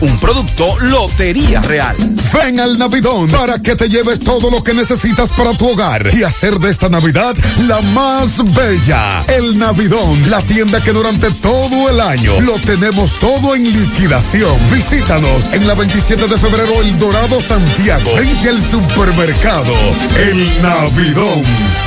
Un producto Lotería Real. Ven al Navidón para que te lleves todo lo que necesitas para tu hogar y hacer de esta Navidad la más bella. El Navidón, la tienda que durante todo el año lo tenemos todo en liquidación. Visítanos en la 27 de febrero El Dorado Santiago, frente al supermercado El Navidón.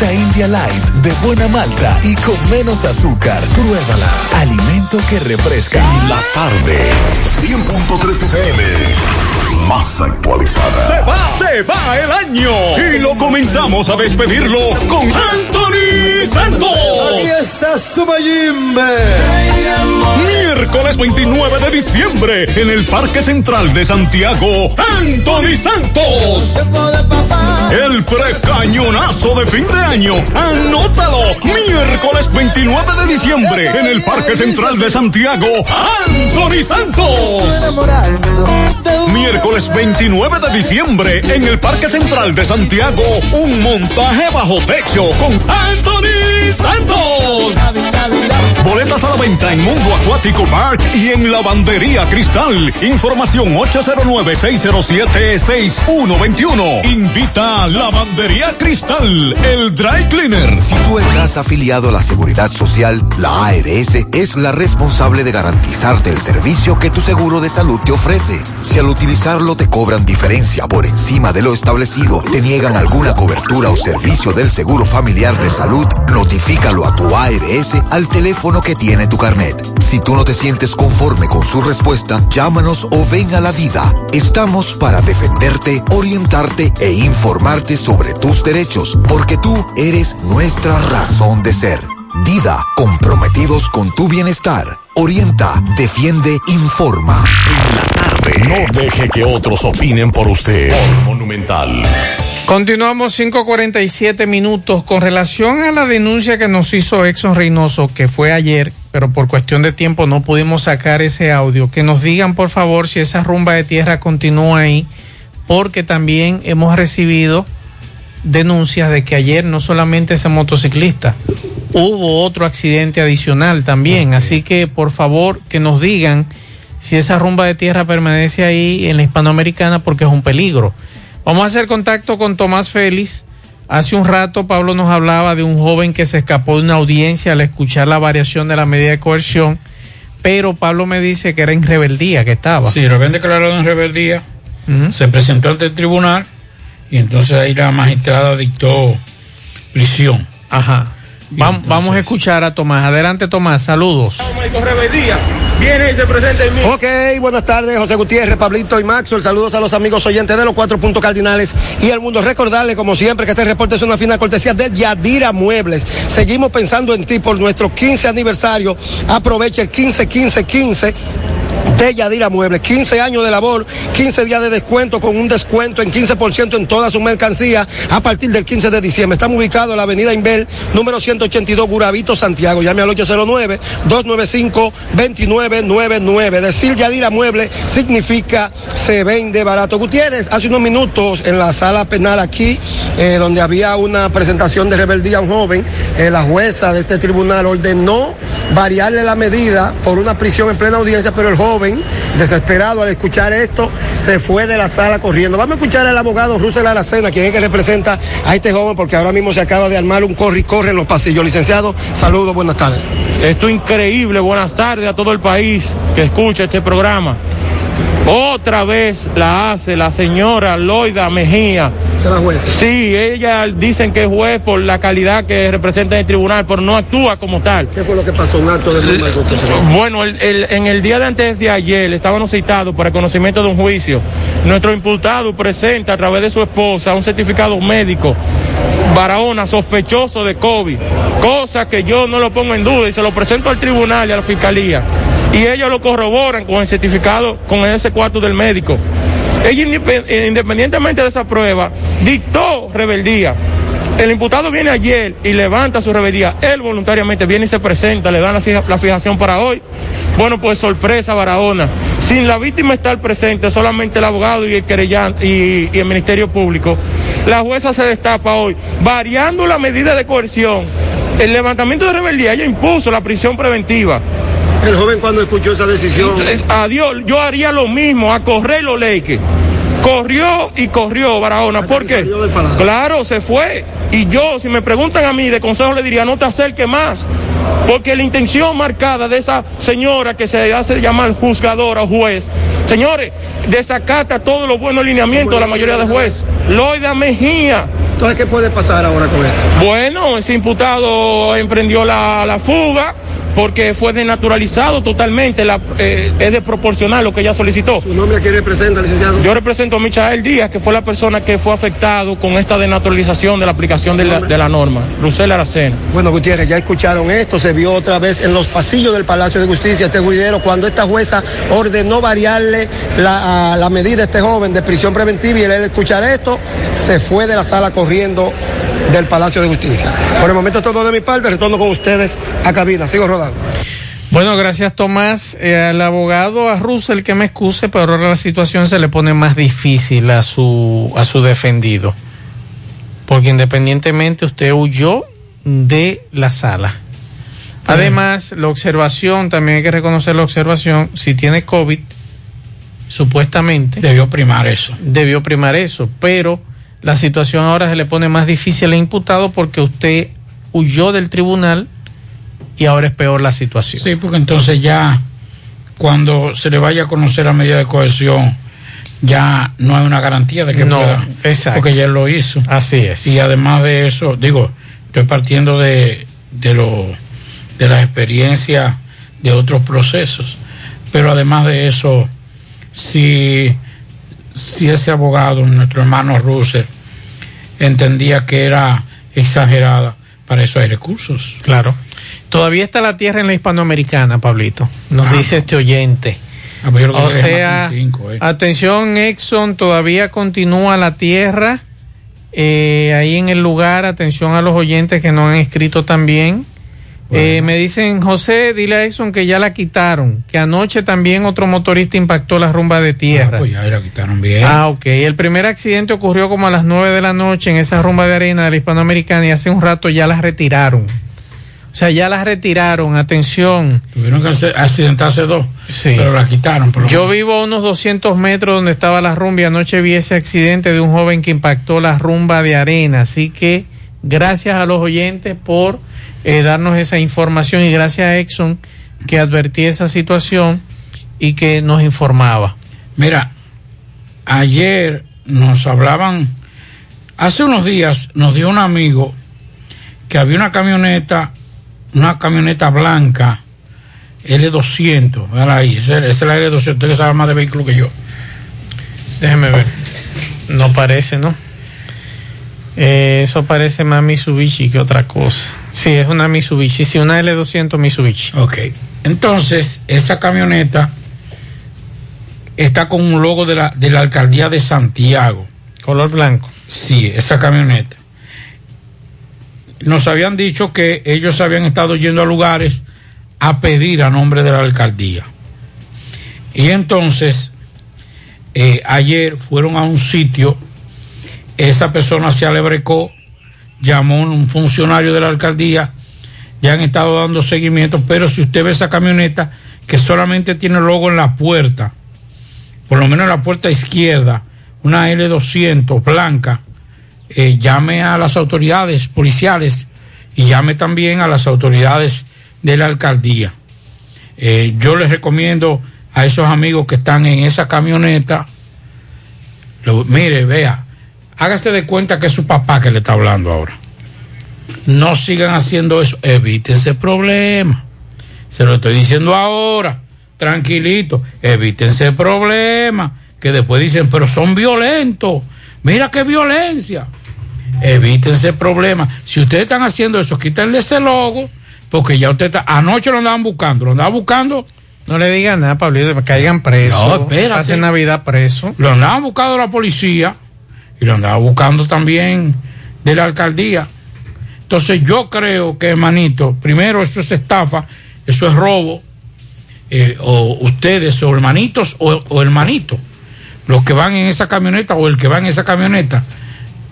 Malta India Light de buena malta y con menos azúcar. Pruébala. Alimento que refresca. La tarde. 100.3 FM. Más actualizada. Se va, se va el año. Y lo comenzamos a despedirlo con Anthony Santos. Aquí está su Mayimbe. Miércoles 29 de diciembre en el Parque Central de Santiago, Anthony Santos. El precañonazo de fin de año. Anótalo. Miércoles 29 de diciembre en el Parque Central de Santiago, Anthony Santos. Miércoles 29 de diciembre en el Parque Central de Santiago, un montaje bajo techo con Anthony Santos. Boletas a la venta en Mundo Acuático Park y en Lavandería Cristal. Información 809-607-6121. Invita a Lavandería Cristal, el Dry Cleaner. Si tú estás afiliado a la Seguridad Social, la ARS es la responsable de garantizarte el servicio que tu seguro de salud te ofrece. Si al utilizarlo te cobran diferencia por encima de lo establecido, te niegan alguna cobertura o servicio del seguro familiar de salud, notifícalo a tu ARS al teléfono que tiene tu carnet. Si tú no te sientes conforme con su respuesta, llámanos o ven a la vida. Estamos para defenderte, orientarte e informarte sobre tus derechos, porque tú eres nuestra razón de ser. Dida, comprometidos con tu bienestar. Orienta, defiende, informa. No deje que otros opinen por usted. Monumental. Continuamos 5.47 minutos con relación a la denuncia que nos hizo Exxon Reynoso, que fue ayer, pero por cuestión de tiempo no pudimos sacar ese audio. Que nos digan por favor si esa rumba de tierra continúa ahí, porque también hemos recibido denuncias de que ayer no solamente ese motociclista, hubo otro accidente adicional también. Así que por favor que nos digan si esa rumba de tierra permanece ahí en la hispanoamericana porque es un peligro. Vamos a hacer contacto con Tomás Félix. Hace un rato Pablo nos hablaba de un joven que se escapó de una audiencia al escuchar la variación de la medida de coerción, pero Pablo me dice que era en rebeldía que estaba. Sí, lo habían declarado en rebeldía, se presentó ante el tribunal y entonces ahí la magistrada dictó prisión. Ajá. Vam- vamos a escuchar a Tomás. Adelante Tomás, saludos. Viene y se presenta en. Ok, buenas tardes, José Gutiérrez, Pablito y Maxwell. Saludos a los amigos oyentes de los cuatro puntos cardinales y el mundo. Recordarle, como siempre, que este reporte es una fina cortesía de Yadira Muebles. Seguimos pensando en ti por nuestro 15 aniversario. Aprovecha el 15, 15, 15 de Yadira Muebles. 15 años de labor, 15 días de descuento con un descuento en 15% en toda su mercancía a partir del 15 de diciembre. Estamos ubicados en la avenida Inbel, número 182, Guravito, Santiago. Llame al 809-295-2999. Decir Yadira Muebles significa se vende barato. Gutiérrez, hace unos minutos en la sala penal aquí, eh, donde había una presentación de rebeldía a un joven, eh, la jueza de este tribunal ordenó variarle la medida por una prisión en plena audiencia, pero el joven, desesperado al escuchar esto, se fue de la sala corriendo. Vamos a escuchar al abogado Russell Aracena, quien es que representa a este joven, porque ahora mismo se acaba de armar un corre y corre en los pasillos. Licenciado, saludos, buenas tardes. Esto es increíble. Buenas tardes a todo el país que escucha este programa. Otra vez la hace la señora Loida Mejía. ¿Es la jueza? Sí, ella dicen que es juez por la calidad que representa en el tribunal, pero no actúa como tal. ¿Qué fue lo que pasó? Un acto de norma se Bueno, el- el- en el día de antes de ayer estábamos citados para el conocimiento de un juicio. Nuestro imputado presenta a través de su esposa un certificado médico, Barahona, sospechoso de COVID, cosa que yo no lo pongo en duda y se lo presento al tribunal y a la fiscalía. Y ellos lo corroboran con el certificado, con ese cuarto del médico. Ella, eh, independientemente de esa prueba, dictó rebeldía. El imputado viene ayer y levanta su rebeldía. Él voluntariamente viene y se presenta, le dan la, fija- la fijación para hoy. Bueno, pues sorpresa, Barahona. Sin la víctima estar presente, solamente el abogado y el querellante y el Ministerio Público, la jueza se destapa hoy, variando la medida de coerción. El levantamiento de rebeldía, ella impuso la prisión preventiva. El joven cuando escuchó esa decisión. Adiós, yo haría lo mismo, a correr los leques. Corrió y corrió Barahona. ¿Por qué? Claro, se fue. Y yo, si me preguntan a mí de consejo, le diría, no te acerques más. Porque la intención marcada de esa señora que se hace llamar juzgadora o juez, señores, desacata todos los buenos lineamientos de la mayoría de jueces. Loida Mejía. Entonces, ¿qué puede pasar ahora con esto? Bueno, ese imputado emprendió la, la fuga porque fue desnaturalizado totalmente, la, eh, es desproporcional lo que ella solicitó. ¿Su nombre a quién representa, licenciado? Yo represento a Michael Díaz, que fue la persona que fue afectado con esta desnaturalización de la aplicación de la, de la norma. Rusel Aracena. Bueno, Gutiérrez, ya escucharon esto, se vio otra vez en los pasillos del Palacio de Justicia este juidero cuando esta jueza ordenó variarle la, a la medida a este joven de prisión preventiva y él al escuchar esto se fue de la sala corriendo del Palacio de Justicia. Por el momento es todo de mi parte, retorno con ustedes a cabina, sigo rodando. Bueno, gracias Tomás. Eh, al abogado, a Russell, que me excuse, pero ahora la situación se le pone más difícil a su, a su defendido. Porque independientemente usted huyó de la sala. Además, la observación, también hay que reconocer la observación, si tiene COVID, supuestamente. Debió primar eso. Debió primar eso, pero la situación ahora se le pone más difícil al imputado porque usted huyó del tribunal y ahora es peor la situación. Sí, porque entonces ya cuando se le vaya a conocer la medida de cohesión, ya no hay una garantía de que No, pueda, exacto. porque ya lo hizo. Así es. Y además de eso, digo, estoy partiendo de, de lo de la experiencia de otros procesos, pero además de eso, si, si ese abogado, nuestro hermano Russell, entendía que era exagerada, para eso hay recursos. Claro. Todavía está la tierra en la hispanoamericana, Pablito. Nos Ah. dice este oyente. Ah, pues O sea, cinco, eh. atención Exxon, todavía continúa la tierra eh, ahí en el lugar. Atención a los oyentes que no han escrito también. Eh, me dicen, José, dile a Exxon que ya la quitaron, que anoche también otro motorista impactó la rumba de tierra. Ah, pues ya la quitaron bien. Ah, ok. El primer accidente ocurrió como a las 9 de la noche en esa rumba de arena de la hispanoamericana y hace un rato ya las retiraron. O sea, ya las retiraron. Atención. Tuvieron que accidentarse dos, Sí. pero la quitaron. por Yo menos. vivo a unos 200 metros donde estaba la rumba y anoche vi ese accidente de un joven que impactó la rumba de arena. Así que gracias a los oyentes por eh, darnos esa información y gracias a Exxon que advertía esa situación y que nos informaba. Mira, ayer nos hablaban, hace unos días nos dio un amigo que había una camioneta, una camioneta blanca, L200, mira ahí, es la L200, usted que sabe más de vehículos que yo. Déjeme ver. No parece, ¿no? Eh, eso parece más Mitsubishi que otra cosa. Sí, es una Mitsubishi. Sí, una L200 Mitsubishi. Ok. Entonces, esa camioneta está con un logo de la, de la alcaldía de Santiago. Color blanco. Sí, esa camioneta. Nos habían dicho que ellos habían estado yendo a lugares a pedir a nombre de la alcaldía. Y entonces, eh, ayer fueron a un sitio, esa persona se alebrecó, llamó un funcionario de la alcaldía, ya han estado dando seguimiento, pero si usted ve esa camioneta que solamente tiene logo en la puerta, por lo menos en la puerta izquierda, una L200 blanca, eh, llame a las autoridades policiales y llame también a las autoridades de la alcaldía. Eh, yo les recomiendo a esos amigos que están en esa camioneta, lo- mire, vea, hágase de cuenta que es su papá que le está hablando ahora. No sigan haciendo eso, eviten ese problema. Se lo estoy diciendo ahora, tranquilito, eviten ese problema, que después dicen, pero son violentos, mira qué violencia. Eviten ese problema. Si ustedes están haciendo eso, quítenle ese logo, porque ya usted está, anoche lo andaban buscando, lo andaban buscando. No le digan nada, Pablito, que caigan presos. No, espérate. Pasen Navidad preso. Lo andaban buscando la policía y lo andaba buscando también de la alcaldía. Entonces yo creo que, hermanito, primero eso es estafa, eso es robo, eh, o ustedes, o hermanitos, o, o hermanito, los que van en esa camioneta o el que va en esa camioneta,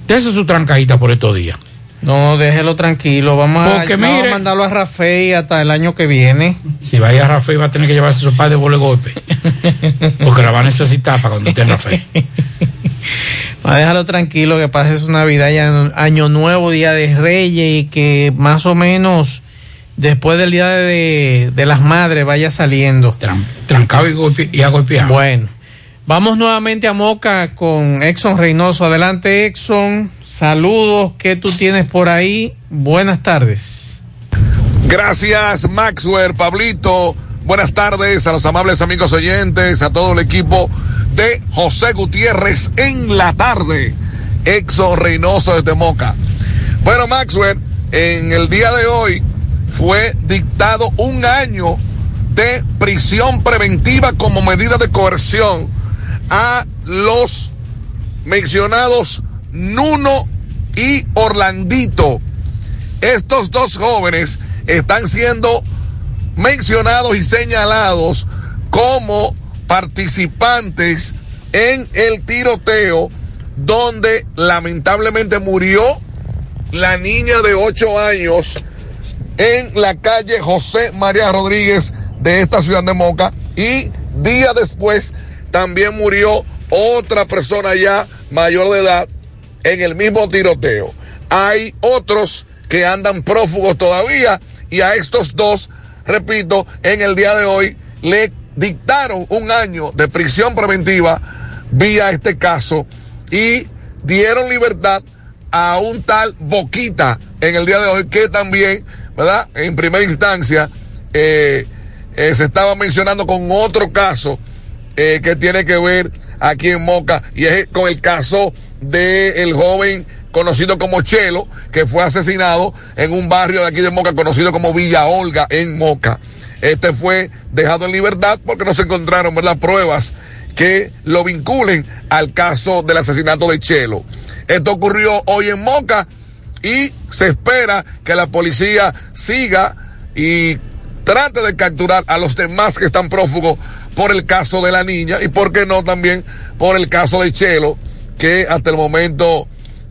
dése su trancadita por estos días. No, déjelo tranquilo. Vamos a, vamos a mandarlo a Rafael hasta el año que viene. Si vaya a Rafael va a tener que llevarse su padre de bole golpe, porque la va a necesitar para cuando esté en Rafael. Va a dejarlo tranquilo que pase su Navidad y año, año nuevo, Día de Reyes y que más o menos después del Día de, de las Madres vaya saliendo. trancado y, golpe, y a golpear. Bueno, vamos nuevamente a Moca con Exxon Reynoso. Adelante Exxon, saludos, ¿qué tú tienes por ahí? Buenas tardes. Gracias, Maxwell, Pablito. Buenas tardes a los amables amigos oyentes, a todo el equipo de José Gutiérrez en la tarde. Exo Reynoso desde Moca. Bueno, Maxwell, en el día de hoy fue dictado un año de prisión preventiva como medida de coerción a los mencionados Nuno y Orlandito. Estos dos jóvenes están siendo mencionados y señalados como participantes en el tiroteo donde lamentablemente murió la niña de 8 años en la calle José María Rodríguez de esta ciudad de Moca y día después también murió otra persona ya mayor de edad en el mismo tiroteo. Hay otros que andan prófugos todavía y a estos dos, repito, en el día de hoy le dictaron un año de prisión preventiva vía este caso y dieron libertad a un tal Boquita en el día de hoy que también, ¿verdad? En primera instancia eh, eh, se estaba mencionando con otro caso eh, que tiene que ver aquí en Moca y es con el caso del el joven conocido como Chelo, que fue asesinado en un barrio de aquí de Moca conocido como Villa Olga en Moca. Este fue dejado en libertad porque no se encontraron ¿verdad? pruebas que lo vinculen al caso del asesinato de Chelo. Esto ocurrió hoy en Moca y se espera que la policía siga y trate de capturar a los demás que están prófugos por el caso de la niña y por qué no también por el caso de Chelo, que hasta el momento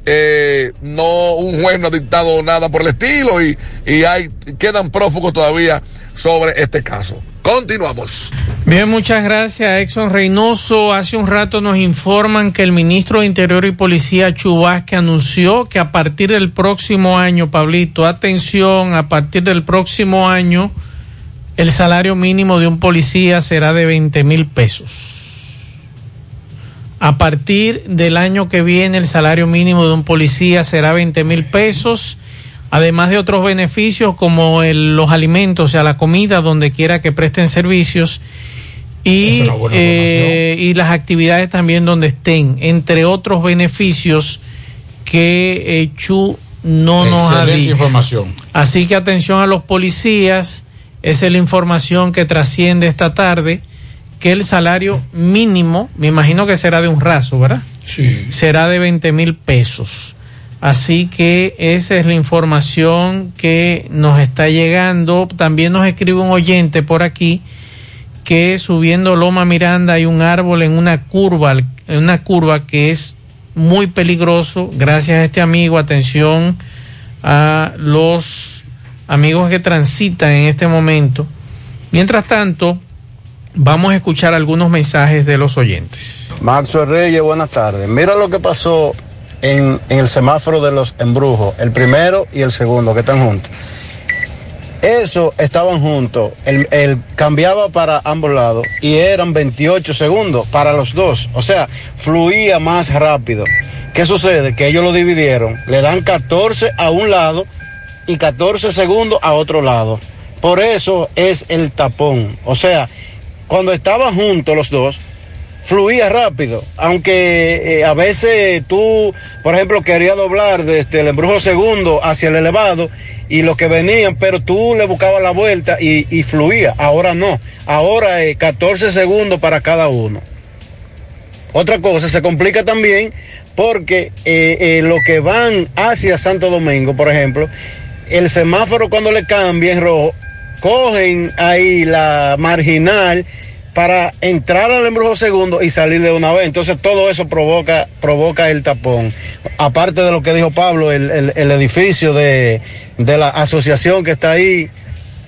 eh, no un juez no ha dictado nada por el estilo y, y hay quedan prófugos todavía sobre este caso. Continuamos. Bien, muchas gracias, Exxon Reynoso. Hace un rato nos informan que el ministro de Interior y Policía Chubasque anunció que a partir del próximo año, Pablito, atención, a partir del próximo año, el salario mínimo de un policía será de 20 mil pesos. A partir del año que viene, el salario mínimo de un policía será 20 mil pesos además de otros beneficios como el, los alimentos, o sea, la comida donde quiera que presten servicios y, eh, y las actividades también donde estén, entre otros beneficios que eh, Chu no nos ha dicho. información. Así que atención a los policías, esa es la información que trasciende esta tarde, que el salario mínimo, me imagino que será de un raso, ¿verdad? Sí. Será de 20 mil pesos. Así que esa es la información que nos está llegando. También nos escribe un oyente por aquí que subiendo Loma Miranda hay un árbol en una curva, en una curva que es muy peligroso. Gracias a este amigo, atención a los amigos que transitan en este momento. Mientras tanto, vamos a escuchar algunos mensajes de los oyentes. Maxo Reyes, buenas tardes. Mira lo que pasó en, el semáforo de los embrujos, el primero y el segundo, que están juntos. Eso estaban juntos, el, el, cambiaba para ambos lados y eran 28 segundos para los dos, o sea, fluía más rápido. ¿Qué sucede? Que ellos lo dividieron, le dan 14 a un lado y 14 segundos a otro lado. Por eso es el tapón, o sea, cuando estaban juntos los dos, fluía rápido, aunque eh, a veces tú, por ejemplo, querías doblar desde el embrujo segundo hacia el elevado y los que venían, pero tú le buscabas la vuelta y, y fluía. Ahora no, ahora es 14 segundos para cada uno. Otra cosa, se complica también porque eh, eh, los que van hacia Santo Domingo, por ejemplo, el semáforo cuando le cambia en rojo, cogen ahí la marginal para entrar al embrujo segundo y salir de una vez. Entonces todo eso provoca, provoca el tapón. Aparte de lo que dijo Pablo, el, el, edificio de, de, la asociación que está ahí,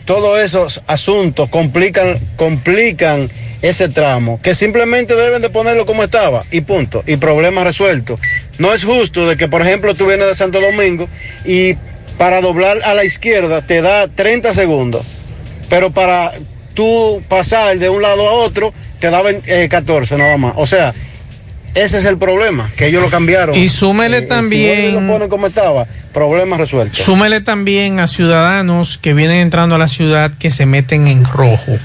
todos esos asuntos complican, complican ese tramo, que simplemente deben de ponerlo como estaba y punto, y problema resuelto. No es justo de que, por ejemplo, tú vienes de Santo Domingo y para doblar a la izquierda te da 30 segundos, pero para tú pasar de un lado a otro, te daban eh, 14 nada más. O sea, ese es el problema, que ellos lo cambiaron. Y súmele eh, también. Si lo ponen como estaba, problema resuelto. Súmele también a ciudadanos que vienen entrando a la ciudad que se meten en rojo.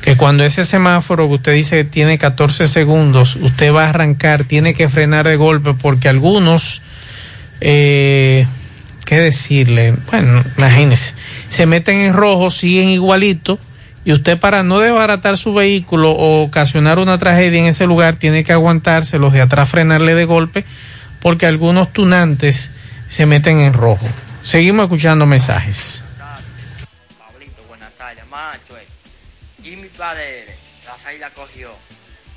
Que cuando ese semáforo que usted dice que tiene 14 segundos, usted va a arrancar, tiene que frenar de golpe porque algunos, eh, ¿qué decirle? Bueno, imagínese, se meten en rojo, siguen igualito y usted para no desbaratar su vehículo o ocasionar una tragedia en ese lugar tiene que aguantarse, los de atrás frenarle de golpe, porque algunos tunantes se meten en rojo. Seguimos escuchando mensajes. Pablito, buenas tardes, macho. Eh. Jimmy Paredes, la la cogió.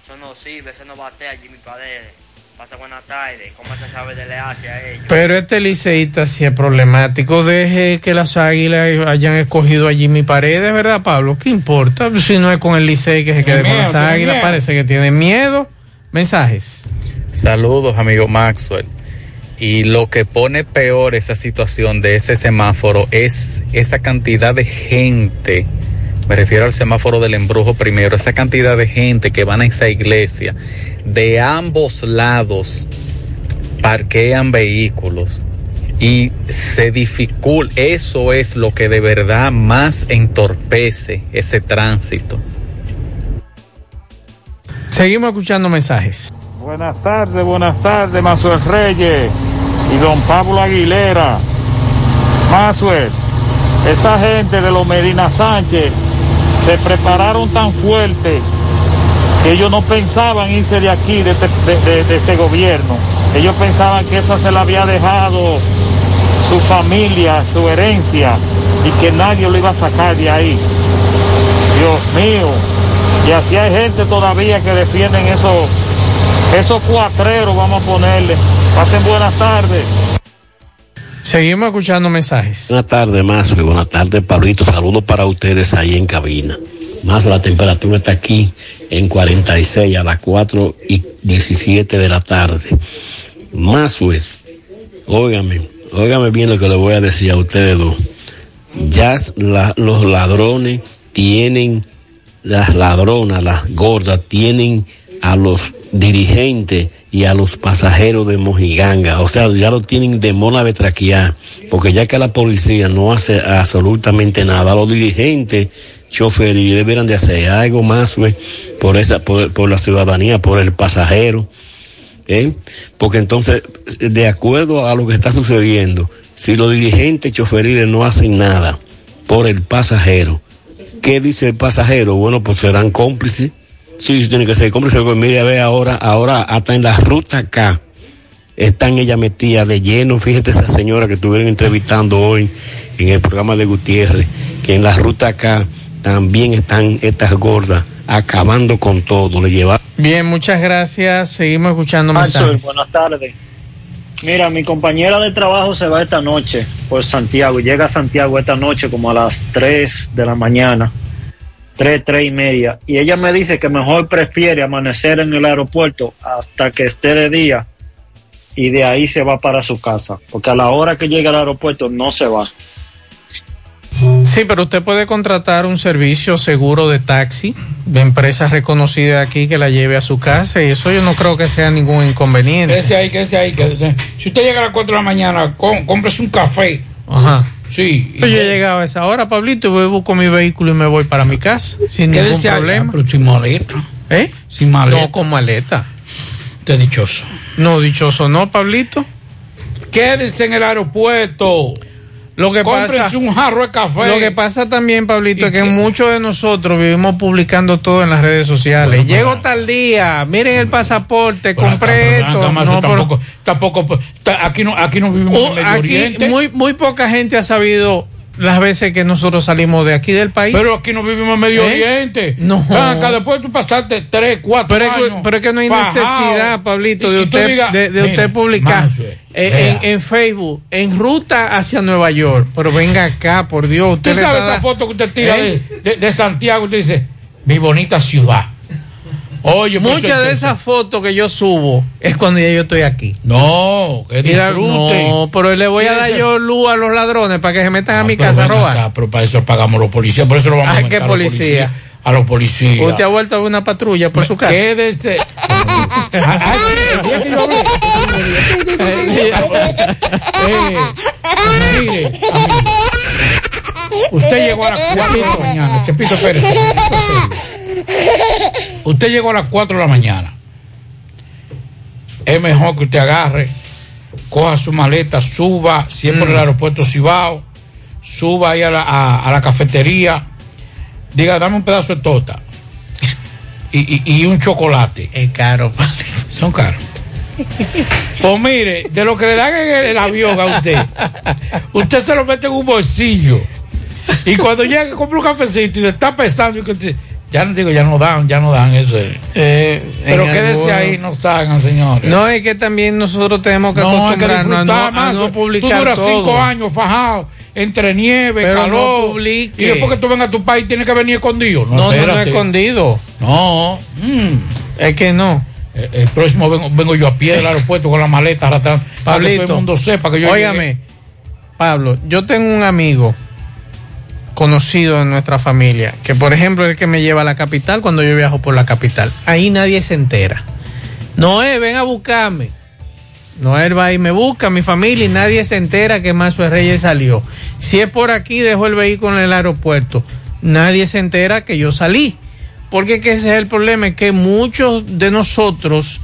Eso no sirve, eso no batea Jimmy Paredes. Pasa buenas tardes. ¿Cómo se sabe de hace a ellos? Pero este liceísta sí es problemático. Deje que las águilas hayan escogido allí mi pared, ¿verdad, Pablo? ¿Qué importa? Si no es con el licey que se quede con las águilas, parece que tiene miedo. Mensajes. Saludos, amigo Maxwell. Y lo que pone peor esa situación de ese semáforo es esa cantidad de gente, me refiero al semáforo del embrujo primero, esa cantidad de gente que van a esa iglesia, de ambos lados parquean vehículos y se dificulta, eso es lo que de verdad más entorpece ese tránsito. Seguimos escuchando mensajes. Buenas tardes, buenas tardes, Mazuel Reyes y don Pablo Aguilera. Mazuel, esa gente de los Medina Sánchez se prepararon tan fuerte que ellos no pensaban irse de aquí, de, este- ese gobierno. Ellos pensaban que esa se la había dejado su familia, su herencia, y que nadie lo iba a sacar de ahí. Dios mío. Y así hay gente todavía que defienden esos, esos cuatreros, vamos a ponerle. Pasen buenas tardes. Seguimos escuchando mensajes. Buenas tardes, Mazo, y buenas tardes, Pablito. Saludos para ustedes ahí en cabina. Mazo, la temperatura está aquí en 46 a las 4 y 17 de la tarde. Mazo es, óigame, óigame bien lo que le voy a decir a ustedes dos. Ya los ladrones tienen, las ladronas, las gordas, tienen a los dirigentes y a los pasajeros de Mojiganga. O sea, ya lo tienen de mona betraquear, porque ya que la policía no hace absolutamente nada, los dirigentes, choferes, deberán de hacer algo más pues, por, esa, por la ciudadanía, por el pasajero. ¿eh? Porque entonces, de acuerdo a lo que está sucediendo, si los dirigentes choferiles no hacen nada por el pasajero, ¿qué dice el pasajero? Bueno, pues serán cómplices. Sí, tiene que ser cómplices. Porque mire, a ver, ahora, ahora hasta en la ruta acá están ella metida de lleno. Fíjate esa señora que estuvieron entrevistando hoy en el programa de Gutiérrez, que en la ruta acá también están estas gordas acabando con todo. Le lleva Bien, muchas gracias. Seguimos escuchando mensajes. buenas tardes. Mira, mi compañera de trabajo se va esta noche por Santiago. Llega a Santiago esta noche como a las 3 de la mañana. 3, 3 y media. Y ella me dice que mejor prefiere amanecer en el aeropuerto hasta que esté de día. Y de ahí se va para su casa. Porque a la hora que llega al aeropuerto no se va. Sí, pero usted puede contratar un servicio seguro de taxi de empresas reconocidas aquí que la lleve a su casa y eso yo no creo que sea ningún inconveniente. Quédese ahí, quédese ahí. que- si usted llega a las 4 de la mañana, cómprese un café. Ajá. Sí. Pues yo llegaba a esa hora, Pablito, y voy, busco mi vehículo y me voy para mi casa sin Quédese ningún problema. sin maleta. ¿Eh? Sin maleta. No, con maleta. Usted dichoso. No, dichoso no, Pablito. Quédese en el aeropuerto. Lo que Cómprese pasa, un jarro de café. Lo que pasa también, Pablito, es que muchos de nosotros vivimos publicando todo en las redes sociales. Llego tal día, miren el pasaporte, compré esto. No, pero- tampoco, tampoco, ta- aquí no, aquí no vivimos Oh, en Medio aquí Oriente. muy, muy poca gente ha sabido las veces que nosotros salimos de aquí del país. Pero aquí no vivimos en Medio ¿Eh? Oriente. No. Acá después tú pasaste 3, 4 Pero es, que, años. pero es que no hay necesidad, Pablito, de Y- usted, de, de mira, usted publicar eh, en, en Facebook, en ruta hacia Nueva York. Pero venga acá, por Dios. Usted sabe esa foto que usted tira ¿Eh? de, de- de Santiago. Usted dice, mi bonita ciudad. Oye, Muchas de esas fotos que yo subo es cuando ya yo estoy aquí. No, que disfrute. no, pero le voy a dar yo luz a los ladrones para que se metan a mi casa a robar. acá, pero para eso pagamos los policías. Por eso lo vamos a ¿qué a los policía? A los policías. Usted ha vuelto a una patrulla por su casa. Quédese. Eh, mire. Usted llegó a las 4 de la mañana. Chepito Pérez. Usted llegó a las 4 de la mañana. Es mejor que usted agarre, coja su maleta, suba, siempre Mm. en el aeropuerto Cibao, suba ahí a la, a- a la cafetería, diga, dame un pedazo de tota y, y- y un chocolate. Es caro, Son caros. Pues mire, de lo que le dan en el, el avión a usted, usted se lo mete en un bolsillo. Y cuando llega, compra un cafecito y le está pesando, y que usted, Ya no digo, ya no dan, ya no dan eso. Eh, Pero quédese ahí, no salgan, señores. No, es que también nosotros tenemos que No, hay que acostumbrarnos a no, disfrutar a más. no Tú publicar duras todo. cinco años fajado entre nieve, Pero no calor. publique. y después que tú vengas a tu país tienes que venir escondido. No, no, no, espérate. escondido. No. mm. Es que no. El, el próximo vengo, vengo yo a pie del aeropuerto con la maleta arrastrando. Para que todo el mundo sepa que yo Óigame, llegué. Pablo, yo tengo un amigo conocido en nuestra familia, que por ejemplo es el que me lleva a la capital cuando yo viajo por la capital. Ahí nadie se entera. Noé, ven a buscarme. Noel va y me busca, mi familia, y nadie se entera que Mazo Reyes salió. Si es por aquí, dejo el vehículo en el aeropuerto. Nadie se entera que yo salí. Porque que ese es el problema, es que muchos de nosotros,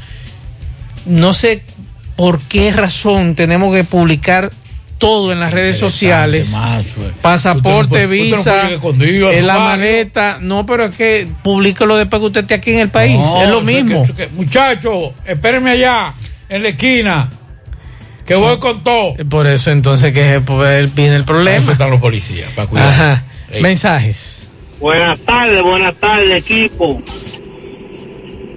no sé por qué razón, tenemos que publicar todo en las redes sociales. Pasaporte, no puede- usted no visa, en la maleta. No, pero es que publíquelo después que usted esté aquí en el país. No, es lo mismo. es que- Muchachos, espérenme allá, en la esquina, que voy con todo. Por eso entonces que pues, viene el problema. Eso están los policías, para cuidar. Ajá. Mensajes. Buenas tardes, buenas tardes, equipo.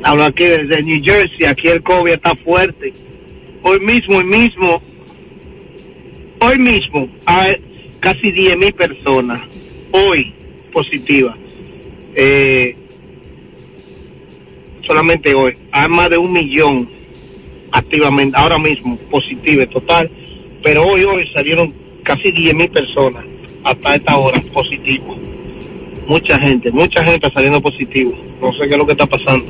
Hablo aquí desde New Jersey, aquí el COVID está fuerte. Hoy mismo, hoy mismo, hoy mismo hay casi 10 mil personas, hoy positivas. Eh, solamente hoy, hay más de un millón activamente, ahora mismo, positivas total, pero hoy, hoy salieron casi 10 mil personas hasta esta hora positivos. Mucha gente, mucha gente saliendo positivo. No sé qué es lo que está pasando.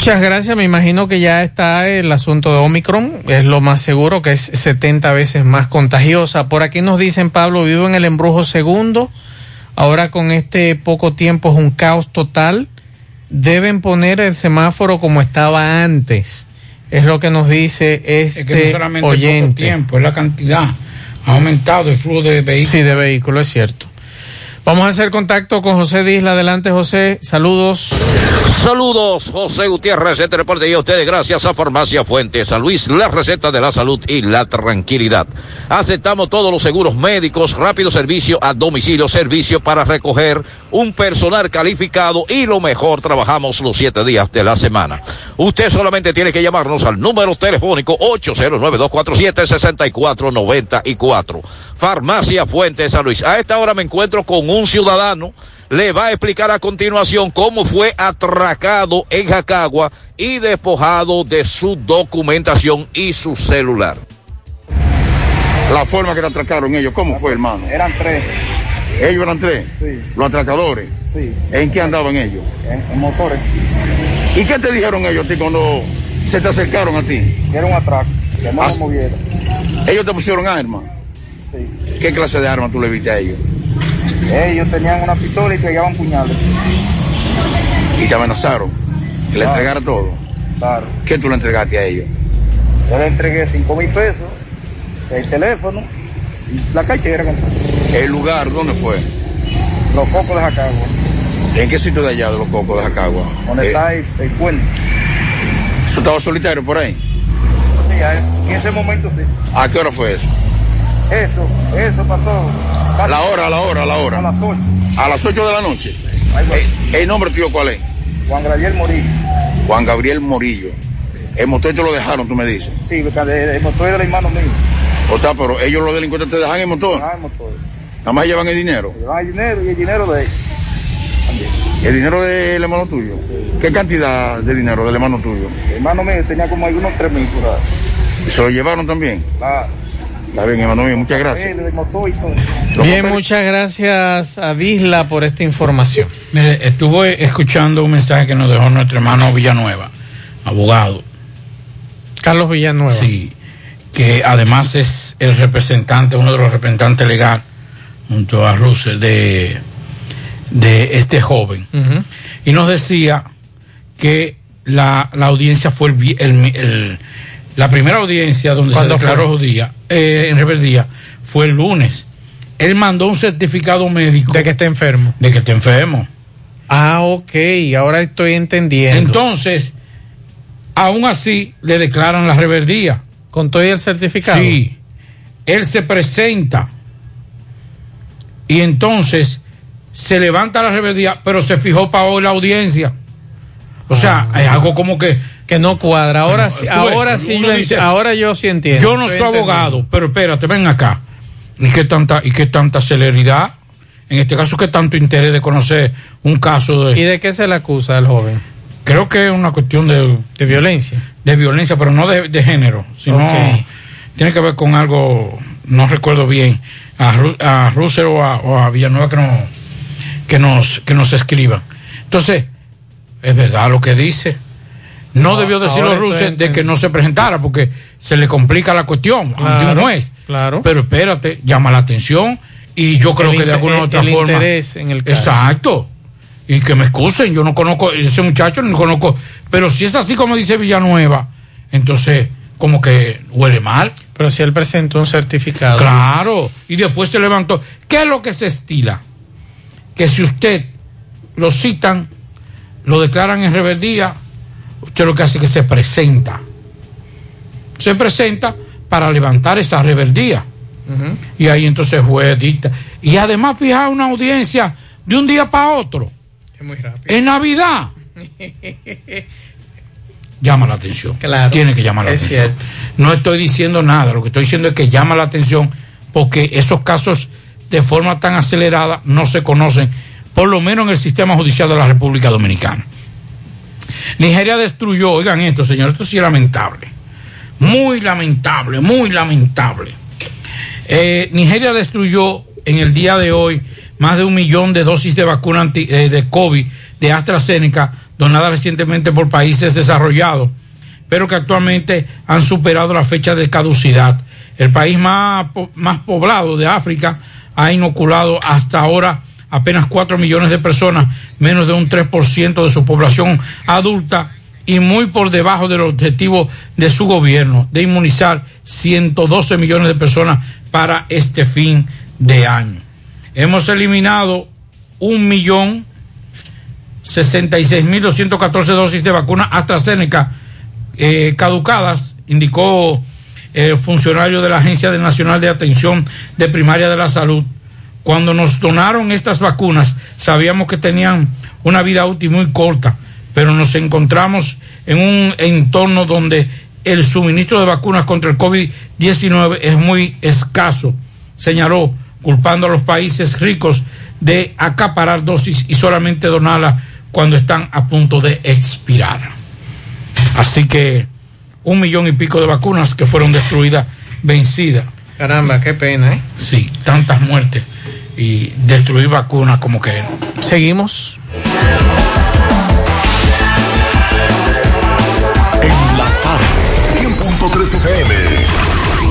Muchas gracias. Me imagino que ya está el asunto de Omicron. Es lo más seguro, que es 70 veces más contagiosa. Por aquí nos dicen, Pablo, vivo en el embrujo segundo. Ahora con este poco tiempo es un caos total. Deben poner el semáforo como estaba antes. Es lo que nos dice este Es que no solamente el poco oyente. tiempo, es la cantidad. Ha aumentado el flujo de vehículos. Sí, de vehículos, es cierto. Vamos a hacer contacto con José Disla. Adelante, José. Saludos. Saludos, José Gutiérrez, este reporte y a ustedes gracias a Farmacia Fuentes, San Luis, la receta de la salud y la tranquilidad. Aceptamos todos los seguros médicos, rápido servicio a domicilio, servicio para recoger un personal calificado y lo mejor, trabajamos los siete días de la semana. Usted solamente tiene que llamarnos al número telefónico 809-247-6494. Farmacia Fuentes San Luis. A esta hora me encuentro con un ciudadano le va a explicar a continuación cómo fue atracado en Jacagua y despojado de su documentación y su celular. La forma que le atracaron ellos, ¿cómo fue, hermano? Eran tres. Ellos eran tres. Sí. Los atracadores. Sí. ¿En qué andaban ellos? En, en motores. ¿Y qué te dijeron ellos a ti cuando se te acercaron a ti? Que era un atraco. Que no Ah. Ellos te pusieron armas. Sí. ¿Qué clase de armas tú le viste a ellos? Ellos tenían una pistola y pegaban puñales. Y te amenazaron. Que le Claro. entregara todo. Claro. ¿Qué tú le entregaste a ellos? Yo le entregué cinco mil pesos, el teléfono y la cartera. ¿El lugar dónde fue? Los cocos de Jacagua. ¿En qué sitio de allá de los cocos de Jacagua? Donde Eh, está el, el puente. ¿Eso estaba solitario por ahí? Sí, en ese momento sí. ¿A qué hora fue eso? Eso, eso pasó. A la hora, a la hora, a la hora. A las ocho. A las 8 de la noche. Eh, ¿El nombre tuyo cuál es? Juan Gabriel Morillo. Juan Gabriel Morillo. El motor te lo dejaron, tú me dices. Sí, el, motor era el hermano mío. O sea, pero ellos los delincuentes te dejan el motor. Ah, el motor. Nada más llevan el dinero. Llevan el dinero y el dinero de ellos. El dinero del hermano tuyo. ¿Qué cantidad de dinero del hermano tuyo? El hermano mío tenía como algunos tres mil por ahí. ¿Y se lo llevaron también? Claro. Está bien, hermano mío, muchas gracias. Bien, muchas gracias a Disla por esta información. Mire, estuve escuchando un mensaje que nos dejó nuestro hermano Villanueva, abogado. Carlos Villanueva. Sí, que además es el representante, uno de los representantes legal, junto a Russell, de, de este joven. Y nos decía que la, la audiencia fue el, vi- el- el- la primera audiencia donde se ¿Cuándo declaró fue? judía, eh, en rebeldía fue el lunes. Él mandó un certificado médico De que está enfermo. de que está enfermo. Ah, ok, ahora estoy entendiendo. Entonces, aún así le declaran la rebeldía. ¿Con todo el certificado? Sí. Él se presenta y entonces se levanta la rebeldía, pero se fijó para hoy la audiencia. O sea, es algo como que que no cuadra. Ahora ves, ahora sí, yo, dice, ahora yo sí entiendo. Yo no soy entendiendo. abogado, pero espérate, ven acá. ¿Y qué tanta, y qué tanta celeridad? En este caso, ¿qué tanto interés de conocer un caso de... ¿Y de qué se le acusa al joven? Creo que es una cuestión de... De violencia. De violencia, pero no de, de género, sino... Ok. Tiene que ver con algo, no recuerdo bien, a, Ru- a Russell o a, o a Villanueva que, no, que, nos, que nos escriban. Entonces, es verdad lo que dice. No Ah, debió decirlo ahora estoy Russell de que no se presentara porque se le complica la cuestión ante Claro, juez. claro. Pero espérate, llama la atención y yo creo El que de alguna u otra el forma. interés en el caso. Exacto. Y que me excusen, yo no conozco ese muchacho, no lo conozco. Pero si es así como dice Villanueva, entonces como que huele mal. Pero si él presentó un certificado. Claro. Y después se levantó. ¿Qué es lo que se estila? Que si usted lo citan, lo declaran en rebeldía, usted lo que hace es que se presenta. Se presenta para levantar esa rebeldía. Y ahí entonces juez dicta. Y además fijar una audiencia de un día para otro. Es muy rápido. En Navidad. Llama la atención. Claro. Tiene que llamar la Es atención. cierto. No estoy diciendo nada, lo que estoy diciendo es que llama la atención porque esos casos de forma tan acelerada no se conocen, por lo menos en el sistema judicial de la República Dominicana. Nigeria destruyó, oigan esto, señor, esto sí es lamentable. Muy lamentable, muy lamentable. Eh, Nigeria destruyó en el día de hoy más de un millón de dosis de vacuna eh, de COVID de AstraZeneca donadas recientemente por países desarrollados, pero que actualmente han superado la fecha de caducidad. El país más, más poblado de África ha inoculado hasta ahora apenas 4 millones de personas, menos de un 3% de su población adulta y muy por debajo del objetivo de su gobierno de inmunizar 112 millones de personas para este fin de año. Hemos eliminado un millón 66.214 dosis de vacuna AstraZeneca eh, caducadas, indicó el funcionario de la Agencia Nacional de Atención de Primaria de la Salud. Cuando nos donaron estas vacunas, sabíamos que tenían una vida útil muy corta, pero nos encontramos en un entorno donde el suministro de vacunas contra el COVID-19 es muy escaso, señaló, culpando a los países ricos de acaparar dosis y solamente donarlas cuando están a punto de expirar. Así que un millón y pico de vacunas que fueron destruidas, vencidas. Caramba, qué pena, ¿eh? Sí, tantas muertes y destruir vacunas como que... Seguimos. En la tarde, 100.3 FM.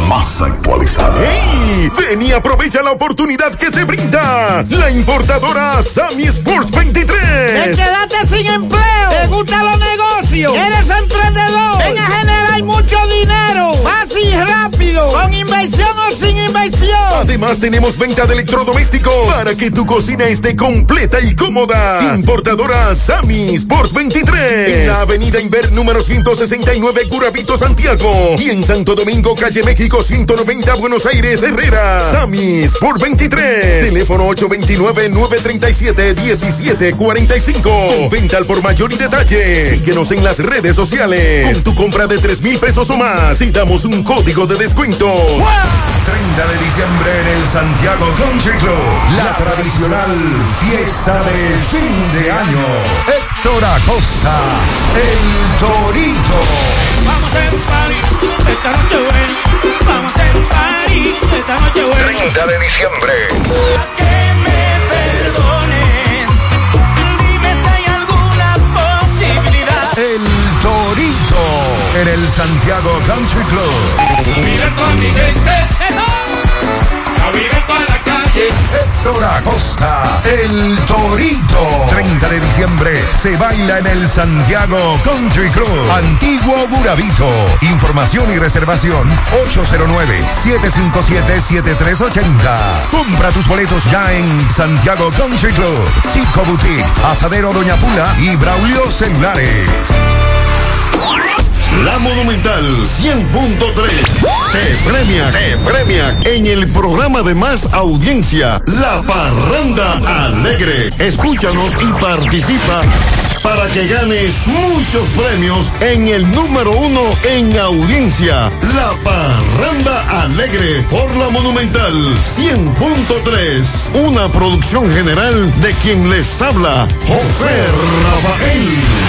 Más actualizada. ¡Ey! Ven y aprovecha la oportunidad que te brinda la importadora Sammy Sports 23. ¿Te quedaste sin empleo? ¿Te gustan los negocios? ¿Eres emprendedor? Ven a generar mucho dinero. Fácil y rápido. Con inversión o sin inversión. Además tenemos venta de electrodomésticos para que tu cocina esté completa y cómoda. Importadora Sammy Sports 23. En la avenida Inver número 169 Curabito Santiago. Y en Santo Domingo, calle México 190 Buenos Aires Herrera. Sammy Sport 23. Teléfono 829-937-1745. Con venta al por mayor y detalle. Síguenos en las redes sociales. Con tu compra de 3 mil pesos o más. Y damos un código de descuento. 30 de diciembre en el Santiago Country Club. La tradicional fiesta de fin de año. Héctor Acosta, el Torito. Vamos a un party esta noche buena. Vamos a un party esta noche buena. 30 de diciembre. En el Santiago Country Club. Mira con mi gente. A vivir para la calle. Héctor Acosta, el Torito. 30 de diciembre se baila en el Santiago Country Club. Antiguo Burabito. Información y reservación 809-757-7380. Compra tus boletos ya en Santiago Country Club, Chico Boutique, Asadero Doña Pula y Braulio Celulares. La Monumental 100.3 te premia, te premia en el programa de más audiencia, La Parranda Alegre. Escúchanos y participa para que ganes muchos premios en el número uno en audiencia, La Parranda Alegre por la Monumental 100.3, una producción general de quien les habla, José Rafael.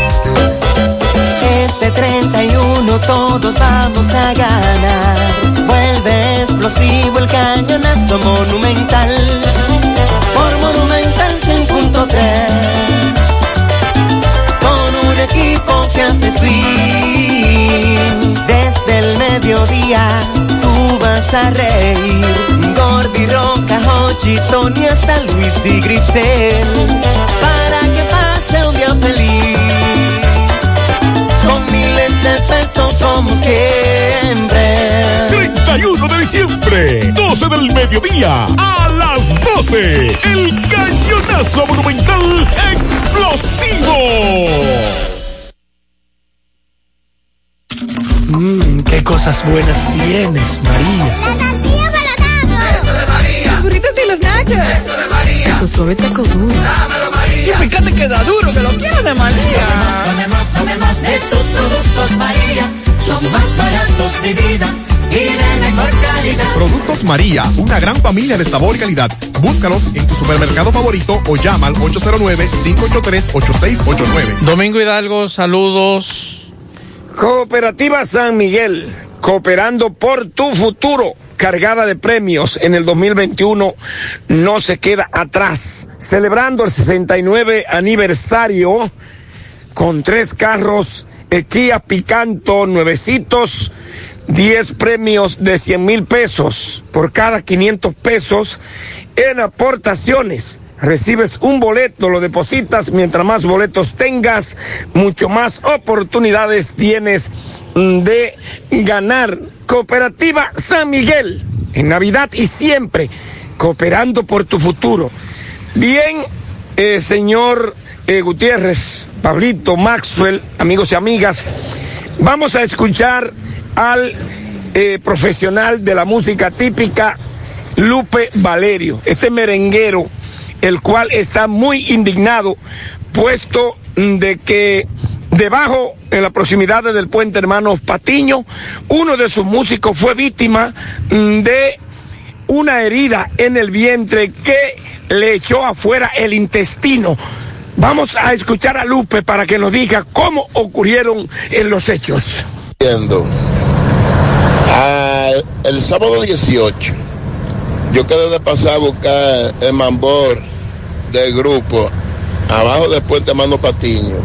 Este 31 todos vamos a ganar. Vuelve explosivo el cañonazo monumental. Por Monumental 100.3. Con un equipo que hace swing. Desde el mediodía tú vas a reír. Gordi, Roca, Hochi, Tony, hasta Luis y Grisel. De pesos como siempre. 31 de diciembre, 12 del mediodía, a las 12, el cañonazo monumental explosivo. Mmm, qué cosas buenas tienes, María. La tortilla para Eso de María. Los burritos y los nachos. Eso de María. Tu suave taco duro. Dámelo, María. Y fíjate que da duro, que lo quiero de María. De tus productos, María. Son más baratos de vida. Y de mejor calidad. Productos María, una gran familia de sabor y calidad. Búscalos en tu supermercado favorito o llama al 809-583-8689. Domingo Hidalgo, saludos. Cooperativa San Miguel, cooperando por tu futuro, cargada de premios en el 2021, no se queda atrás, celebrando el 69 aniversario con tres carros Kia Picanto nuevecitos, 10 premios de 100 mil pesos por cada 500 pesos en aportaciones. Recibes un boleto, lo depositas, mientras más boletos tengas, mucho más oportunidades tienes mm, de ganar. Cooperativa San Miguel, en Navidad y siempre, cooperando por tu futuro. Bien, eh, señor eh, Gutiérrez, Pablito, Maxwell, amigos y amigas, vamos a escuchar al eh, profesional de la música típica, Lupe Valerio, este merenguero, el cual está muy indignado, puesto de que debajo, en las proximidades del puente Hermanos Patiño, uno de sus músicos fue víctima mm, de una herida en el vientre que le echó afuera el intestino. Vamos a escuchar a Lupe para que nos diga cómo ocurrieron los hechos. Ah, el sábado 18, yo quedé de pasar a buscar el mambor del grupo abajo del puente Mano Patiño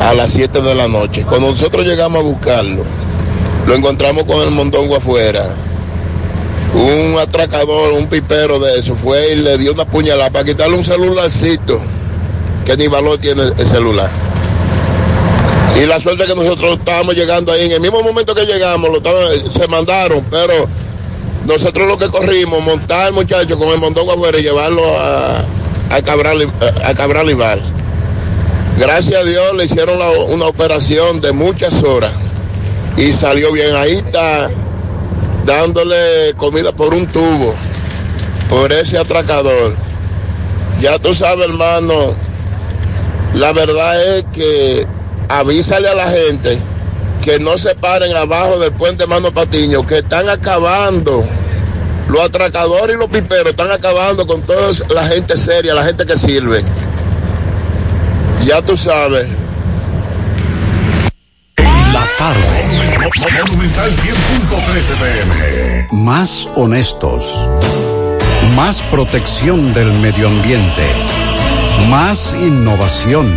a las 7 de la noche. Cuando nosotros llegamos a buscarlo, lo encontramos con el mondongo afuera. Un atracador, un pipero de eso, fue y le dio una puñalada para quitarle un celularcito, que ni valor tiene el celular. Y la suerte que nosotros estábamos llegando ahí, en el mismo momento que llegamos, lo estaban- se mandaron, pero nosotros lo que corrimos, montar al muchacho con el mondongo afuera y llevarlo a, a Cabral, a Cabral Ibar. Gracias a Dios le hicieron una operación de muchas horas y salió bien. Ahí está dándole comida por un tubo, por ese atracador. Ya tú sabes, hermano, la verdad es que avísale a la gente que no se paren abajo del puente Mano Patiño, que están acabando. Los atracadores y los piperos están acabando con toda la gente seria, la gente que sirve. Ya tú sabes. La tarde. Monumental 100.13 pm. Más honestos. Más protección del medio ambiente. Más innovación.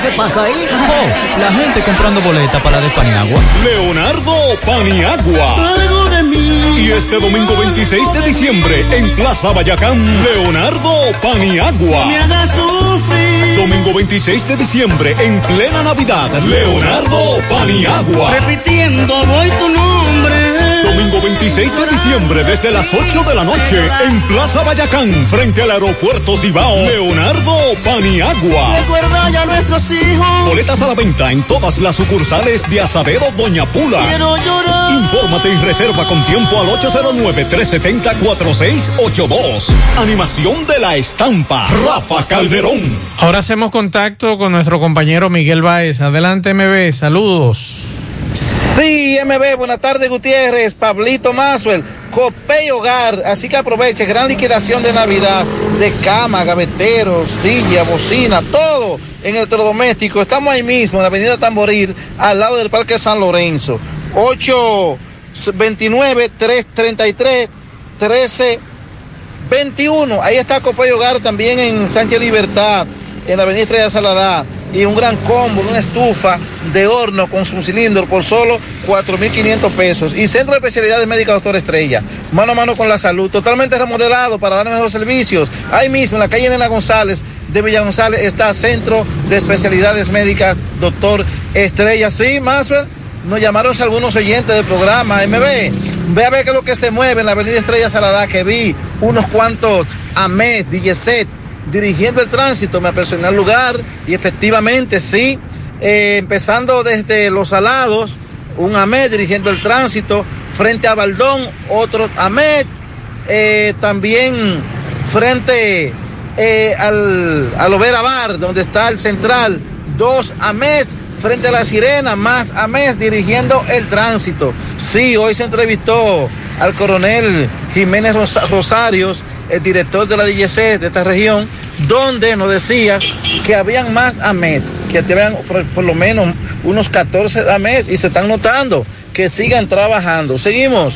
pasa ahí? Oh, la gente comprando boleta para la de Paniagua. Leonardo Paniagua. Algo de mí. Y este domingo 26 de diciembre en Plaza Bayacán, Leonardo Paniagua. Me haga sufrir. Domingo 26 de diciembre en plena Navidad, Leonardo Paniagua. Repitiendo voy tu nombre. Domingo 26 de diciembre desde las 8 de la noche en Plaza Bayacán, frente al aeropuerto Cibao, Leonardo Paniagua. Recuerda ya a nuestros hijos. Boletas a la venta en todas las sucursales de Asadero Doña Pula. Quiero llorar. Infórmate y reserva con tiempo al 809-370-4682. Animación de la estampa, Rafa Calderón. Ahora hacemos contacto con nuestro compañero Miguel Baez. Adelante, MB, saludos. Sí, MB, buenas tardes Gutiérrez, Pablito Maswell, Copey Hogar, así que aproveche, gran liquidación de Navidad, de cama, gaveteros, silla, bocina, todo en electrodoméstico. Estamos ahí mismo, en la avenida Tamboril, al lado del Parque San Lorenzo. 829-333-1321. Ahí está Copey Hogar también en Sánchez Libertad, en la avenida Estrella Saladá y un gran combo, una estufa de horno con su cilindro por solo 4.500 pesos. Y Centro de Especialidades Médicas Doctor Estrella, mano a mano con la salud, totalmente remodelado para dar mejores servicios. Ahí mismo, en la calle Nena González de Villa González, está Centro de Especialidades Médicas Doctor Estrella. Sí, más nos llamaron algunos oyentes del programa MB. Ve a ver qué es lo que se mueve en la avenida Estrella Saladá, que vi unos cuantos AMED, DJZ, dirigiendo el tránsito, me apresioné al lugar y efectivamente sí, eh, empezando desde Los Alados, un AMED dirigiendo el tránsito, frente a Baldón, otro AMED, eh, también frente eh, al, al Overa donde está el central, dos AMED, frente a la Sirena, más AMED dirigiendo el tránsito. Sí, hoy se entrevistó al coronel Jiménez Rosarios, el director de la DGC de esta región, donde nos decía que habían más AMES, que habían por, por, lo menos unos 14 AMES y se están notando que sigan trabajando. Seguimos.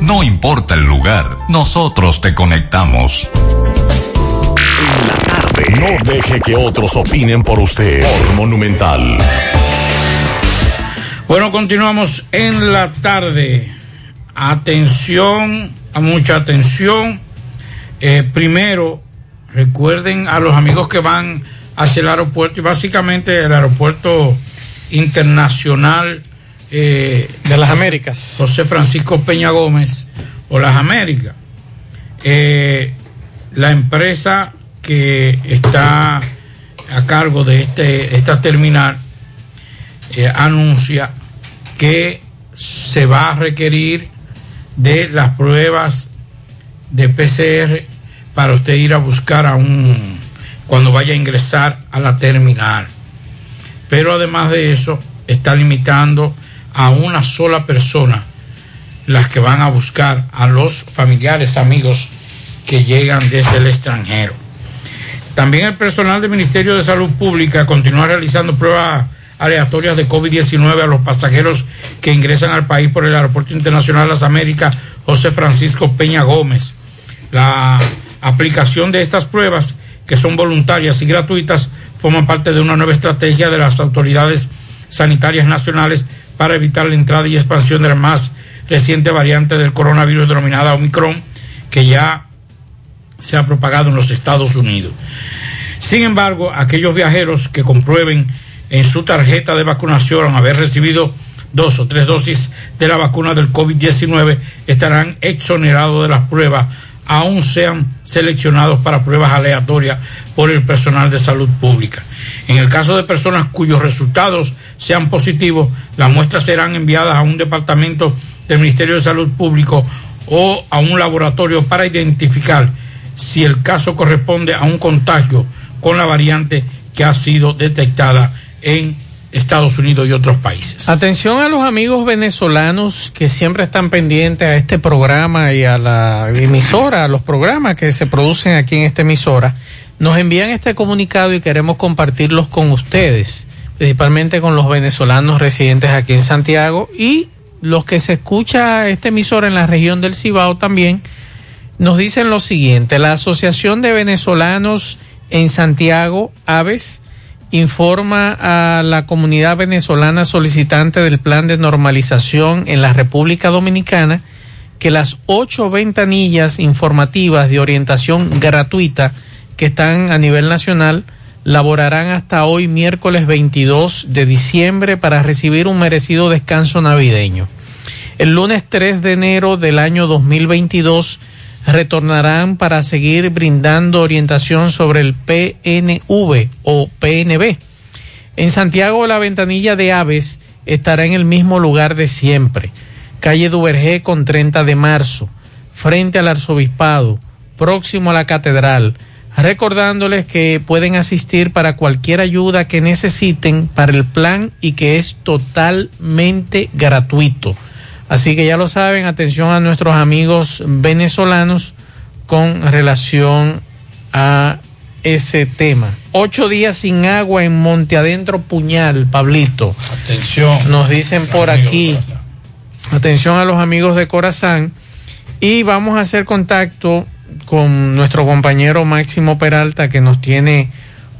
no importa el lugar, nosotros te conectamos. En la tarde. No deje que otros opinen por usted. Por Monumental. Bueno, continuamos en la tarde. Atención, a mucha atención. Eh, primero, recuerden a los amigos que van hacia el aeropuerto y básicamente el aeropuerto internacional eh, de las Américas. José Francisco Peña Gómez o las Américas. Eh, la empresa que está a cargo de este, esta terminal eh, anuncia que se va a requerir de las pruebas de PCR para usted ir a buscar a un cuando vaya a ingresar a la terminal. Pero además de eso, está limitando a una sola persona las que van a buscar a los familiares, amigos que llegan desde el extranjero. También el personal del Ministerio de Salud Pública continúa realizando pruebas aleatorias de COVID-19 a los pasajeros que ingresan al país por el Aeropuerto Internacional las Américas José Francisco Peña Gómez. La aplicación de estas pruebas, que son voluntarias y gratuitas, forman parte de una nueva estrategia de las autoridades sanitarias nacionales para evitar la entrada y expansión de la más reciente variante del coronavirus denominada Omicron, que ya se ha propagado en los Estados Unidos. Sin embargo, aquellos viajeros que comprueben en su tarjeta de vacunación haber recibido dos o tres dosis de la vacuna del COVID-19 estarán exonerados de las pruebas, aún sean seleccionados para pruebas aleatorias por el personal de salud pública. En el caso de personas cuyos resultados sean positivos, las muestras serán enviadas a un departamento del Ministerio de Salud Público o a un laboratorio para identificar si el caso corresponde a un contagio con la variante que ha sido detectada en Estados Unidos y otros países. Atención a los amigos venezolanos que siempre están pendientes a este programa y a la emisora, a los programas que se producen aquí en esta emisora. Nos envían este comunicado y queremos compartirlos con ustedes, principalmente con los venezolanos residentes aquí en Santiago y los que se escucha esta emisora en la región del Cibao también. Nos dicen lo siguiente, la Asociación de Venezolanos en Santiago, Aves, informa a la comunidad venezolana solicitante del plan de normalización en la República Dominicana que las ocho ventanillas informativas de orientación gratuita que están a nivel nacional laborarán hasta hoy miércoles 22 de diciembre para recibir un merecido descanso navideño. El lunes 3 de enero del año 2022 retornarán para seguir brindando orientación sobre el PNV o PNB. En Santiago la ventanilla de aves estará en el mismo lugar de siempre, calle Duvergé con 30 de marzo, frente al arzobispado, próximo a la catedral, recordándoles que pueden asistir para cualquier ayuda que necesiten para el plan y que es totalmente gratuito. Así que ya lo saben, atención a nuestros amigos venezolanos con relación a ese tema. Ocho días sin agua en Monte Adentro Puñal, Pablito. Atención. Nos dicen por aquí. Atención a los amigos de Corazán. Y vamos a hacer contacto con nuestro compañero Máximo Peralta que nos tiene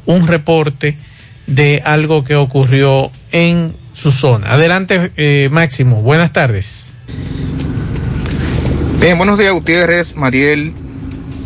un reporte de algo que ocurrió en su zona. Adelante, eh, Máximo. Buenas tardes. Bien, buenos días, Gutiérrez, Mariel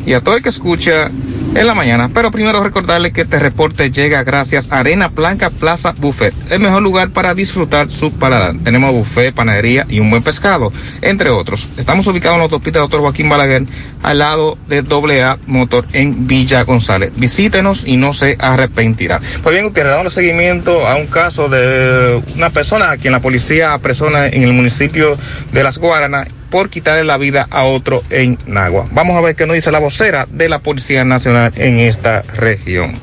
y a todo el que escucha en la mañana. Pero primero recordarle que este reporte llega gracias a Arena Blanca Plaza Buffet, el mejor lugar para disfrutar su paladar. Tenemos buffet, panadería y un buen pescado, entre otros. Estamos ubicados en la autopista Doctor Joaquín Balaguer, al lado de AA Motor en Villa González. Visítenos y no se arrepentirá. Pues bien, Gutiérrez, damos seguimiento a un caso de una persona a quien la policía apresona en el municipio de Las Guaranas por quitarle la vida a otro en Nagua. Vamos a ver qué nos dice la vocera de la Policía Nacional en esta región.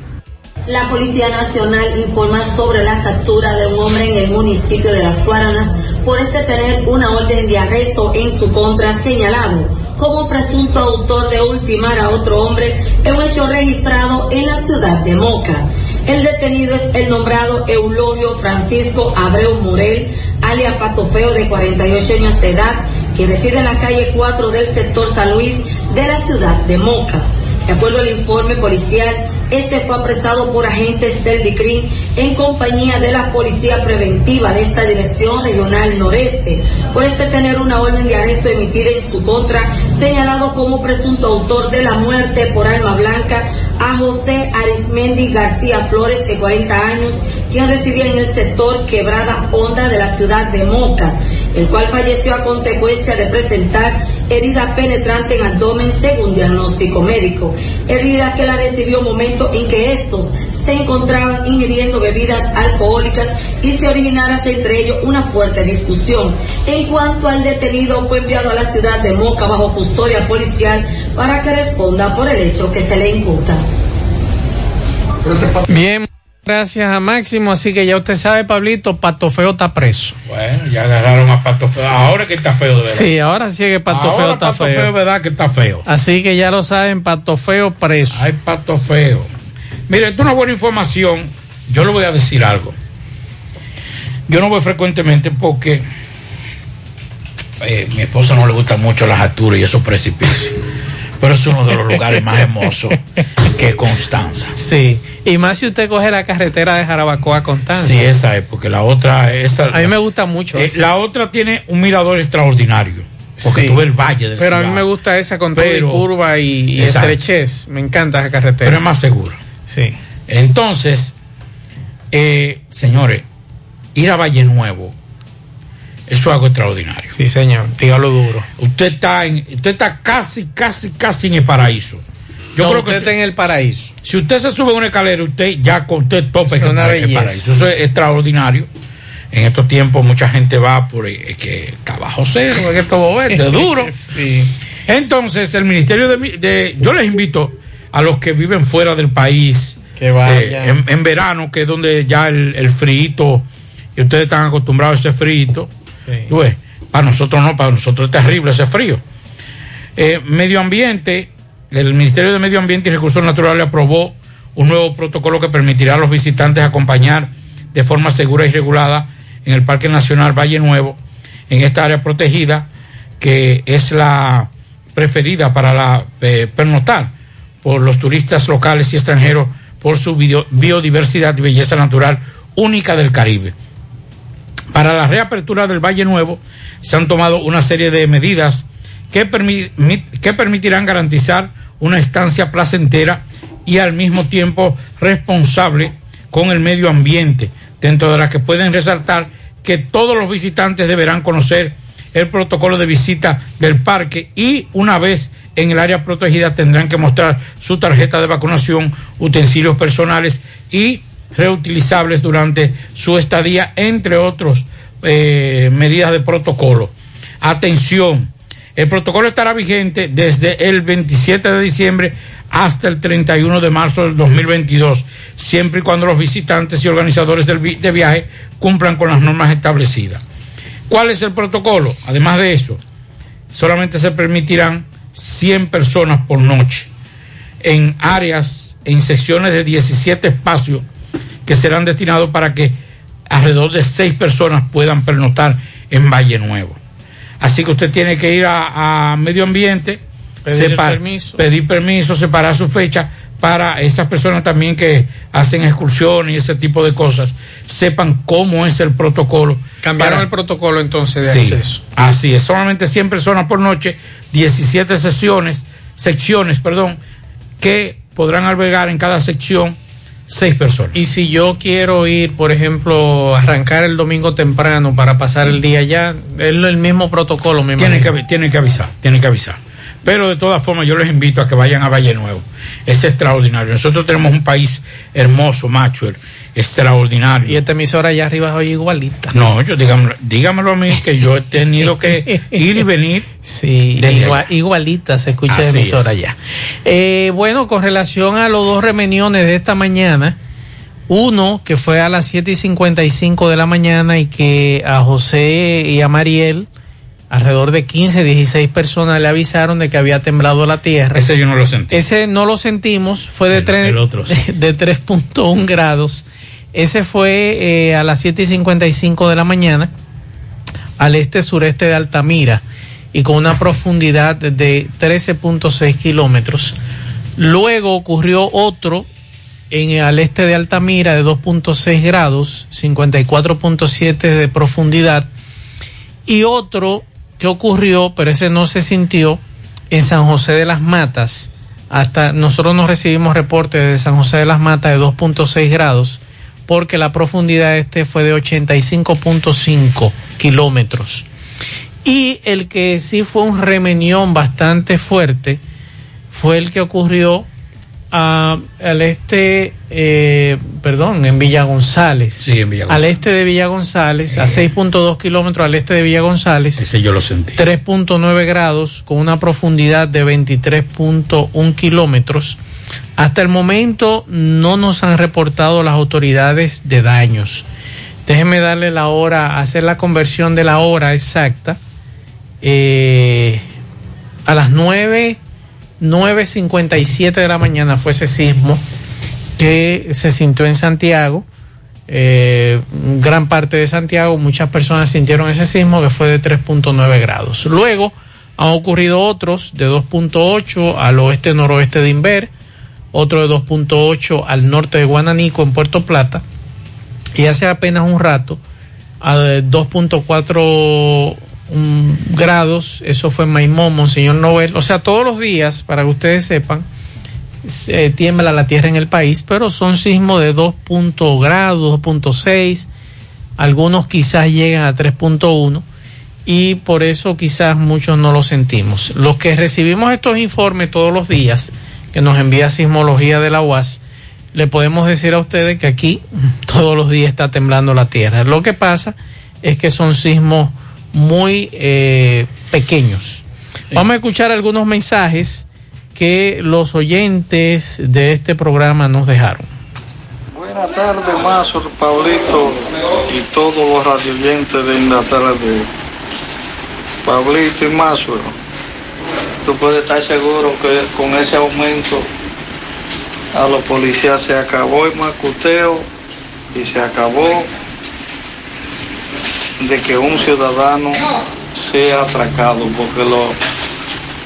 La Policía Nacional informa sobre la captura de un hombre en el municipio de Las Guaranas por este tener una orden de arresto en su contra señalado como presunto autor de ultimar a otro hombre en un hecho registrado en la ciudad de Moca. El detenido es el nombrado Eulogio Francisco Abreu Morel, alias Patofeo de 48 años de edad, que reside en la calle 4 del sector San Luis de la ciudad de Moca. De acuerdo al informe policial, este fue apresado por agentes del DICRIN en compañía de la Policía Preventiva de esta Dirección Regional Noreste, por este tener una orden de arresto emitida en su contra, señalado como presunto autor de la muerte por alma blanca a José Arismendi García Flores, de 40 años, quien residía en el sector Quebrada Honda de la ciudad de Moca, el cual falleció a consecuencia de presentar herida penetrante en abdomen según diagnóstico médico, herida que la recibió momento en que estos se encontraban ingiriendo bebidas alcohólicas y se originara entre ellos una fuerte discusión. En cuanto al detenido, fue enviado a la ciudad de Moca bajo custodia policial para que responda por el hecho que se le imputa. Bien, Gracias a Máximo, así que ya usted sabe, Pablito, Pato Feo está preso. Bueno, ya agarraron a Pato Feo. Ahora que está feo de verdad. Sí, ahora sí que Pato Ahora Feo está Pato feo. Feo, verdad que está feo. Así que ya lo saben, Pato Feo preso. Ay, Pato Feo. Mire, esto es una buena información. Yo le voy a decir algo. Yo no voy frecuentemente porque eh, mi esposa no le gustan mucho las alturas y esos precipicios. Pero es uno de los lugares más hermosos que Constanza. Sí, y más si usted coge la carretera de Jarabacoa a Constanza. Sí, esa es, porque la otra, esa, A mí me gusta mucho. eh, la otra tiene un mirador extraordinario. Porque Sí. tú ves el valle del Pero a mí me gusta esa con todo y Pero- curva y, y estrechez. Me encanta esa carretera. Pero es más seguro. Sí. Entonces, eh, señores, ir a Valle Nuevo, eso es algo extraordinario. Sí, señor, dígalo duro. Usted está en, usted está casi, casi, casi en el paraíso. Yo No, creo usted que está si, en el paraíso. si usted se sube a una escalera, usted ya con usted tope Es que una está en el belleza. paraíso. Eso es extraordinario. En estos tiempos mucha gente va por eh, que está bajo cero, es que esto bobeto, es duro. Sí. Entonces, el Ministerio de, Mi- de- Yo les invito a los que viven fuera del país, Que vayan. eh, en, en verano, que es donde ya el, el frito, y ustedes están acostumbrados a ese frito. Ves, para nosotros no, para nosotros es terrible ese frío. Eh, medio ambiente, el Ministerio de Medio Ambiente y Recursos Naturales aprobó un nuevo protocolo que permitirá a los visitantes acompañar de forma segura y regulada en el Parque Nacional Valle Nuevo, en esta área protegida, que es la preferida para la eh, pernoctar por los turistas locales y extranjeros por su bio- biodiversidad y belleza natural única del Caribe. Para la reapertura del Valle Nuevo se han tomado una serie de medidas que, permi- mi- que permitirán garantizar una estancia placentera y al mismo tiempo responsable con el medio ambiente, dentro de las que pueden resaltar que todos los visitantes deberán conocer el protocolo de visita del parque y una vez en el área protegida tendrán que mostrar su tarjeta de vacunación, utensilios personales y reutilizables durante su estadía, entre otros eh, medidas de protocolo. Atención, el protocolo estará vigente desde el 27 de diciembre hasta el 31 de marzo del 2022, siempre y cuando los visitantes y organizadores de viaje cumplan con las normas establecidas. ¿Cuál es el protocolo? Además de eso, solamente se permitirán 100 personas por noche en áreas, en secciones de 17 espacios que serán destinados para que alrededor de 6 personas puedan pernoctar en Valle Nuevo. Así que usted tiene que ir a, a medio ambiente, Pedir permiso. pedir permiso, separar su fecha para esas personas también que hacen excursiones y ese tipo de cosas, sepan cómo es el protocolo. Cambiaron para- el protocolo entonces de Sí, acceso. Así es, solamente 100 personas por noche, 17 sesiones, secciones, perdón, que podrán albergar en cada sección 6 personas. Y si yo quiero ir, por ejemplo, arrancar el domingo temprano para pasar el día allá, es el mismo protocolo, me Tienen que, tienen que avisar, tienen que avisar. Pero de todas formas, yo les invito a que vayan a Valle Nuevo. Es extraordinario. Nosotros tenemos un país hermoso, macho, extraordinario. Y esta emisora allá arriba es igualita. No, yo dígamelo, dígamelo a mí que yo he tenido que ir y venir. Sí, desde igua- allá. igualita se escucha de Así emisora es. allá. Eh, bueno, con relación a los dos remeniones de esta mañana, uno que fue a las 7 y 55 de la mañana y que a José y a Mariel, alrededor de 15, 16 personas le avisaron de que había temblado la tierra. Ese yo no lo sentí. Ese no lo sentimos, fue de, tres- el otro sí. de 3.1 grados. Ese fue eh, a las 7 y 55 de la mañana al este-sureste de Altamira y con una profundidad de 13.6 kilómetros. Luego ocurrió otro en al este de Altamira de 2.6 grados, 54.7 de profundidad, y otro que ocurrió, pero ese no se sintió, en San José de las Matas. Hasta nosotros no recibimos reportes de San José de las Matas de 2.6 grados, porque la profundidad este fue de 85.5 kilómetros. Y el que sí fue un remenión bastante fuerte fue el que ocurrió ah, al este, eh, perdón, en Villa González. Sí, en Villa Al este de Villa González, a 6.2 kilómetros al este de Villa González. Ese yo lo sentí. 3.9 grados con una profundidad de 23.1 kilómetros. Hasta el momento no nos han reportado las autoridades de daños. Déjeme darle la hora, hacer la conversión de la hora exacta. Eh, a las 9, 9.57 de la mañana fue ese sismo que se sintió en Santiago. Eh, gran parte de Santiago, muchas personas sintieron ese sismo que fue de 3.9 grados. Luego han ocurrido otros de 2.8 al oeste-noroeste de Inver, otro de 2.8 al norte de Guananico en Puerto Plata y hace apenas un rato a 2.4 um, grados, eso fue en Maimón, Monseñor Noel, o sea, todos los días, para que ustedes sepan, se tiembla la tierra en el país, pero son sismos de 2 grados, 2.6, algunos quizás llegan a 3.1 y por eso quizás muchos no lo sentimos. Los que recibimos estos informes todos los días, que nos envía Sismología de la UAS, le podemos decir a ustedes que aquí todos los días está temblando la tierra. Lo que pasa es que son sismos muy eh, pequeños. Vamos a escuchar algunos mensajes que los oyentes de este programa nos dejaron. Buenas tardes, Mazo, Pablito y todos los radioyentes de la tarde. Pablito y Mazo, tú puedes estar seguro que con ese aumento a los policías se acabó el macuteo y se acabó de que un ciudadano sea atracado, porque los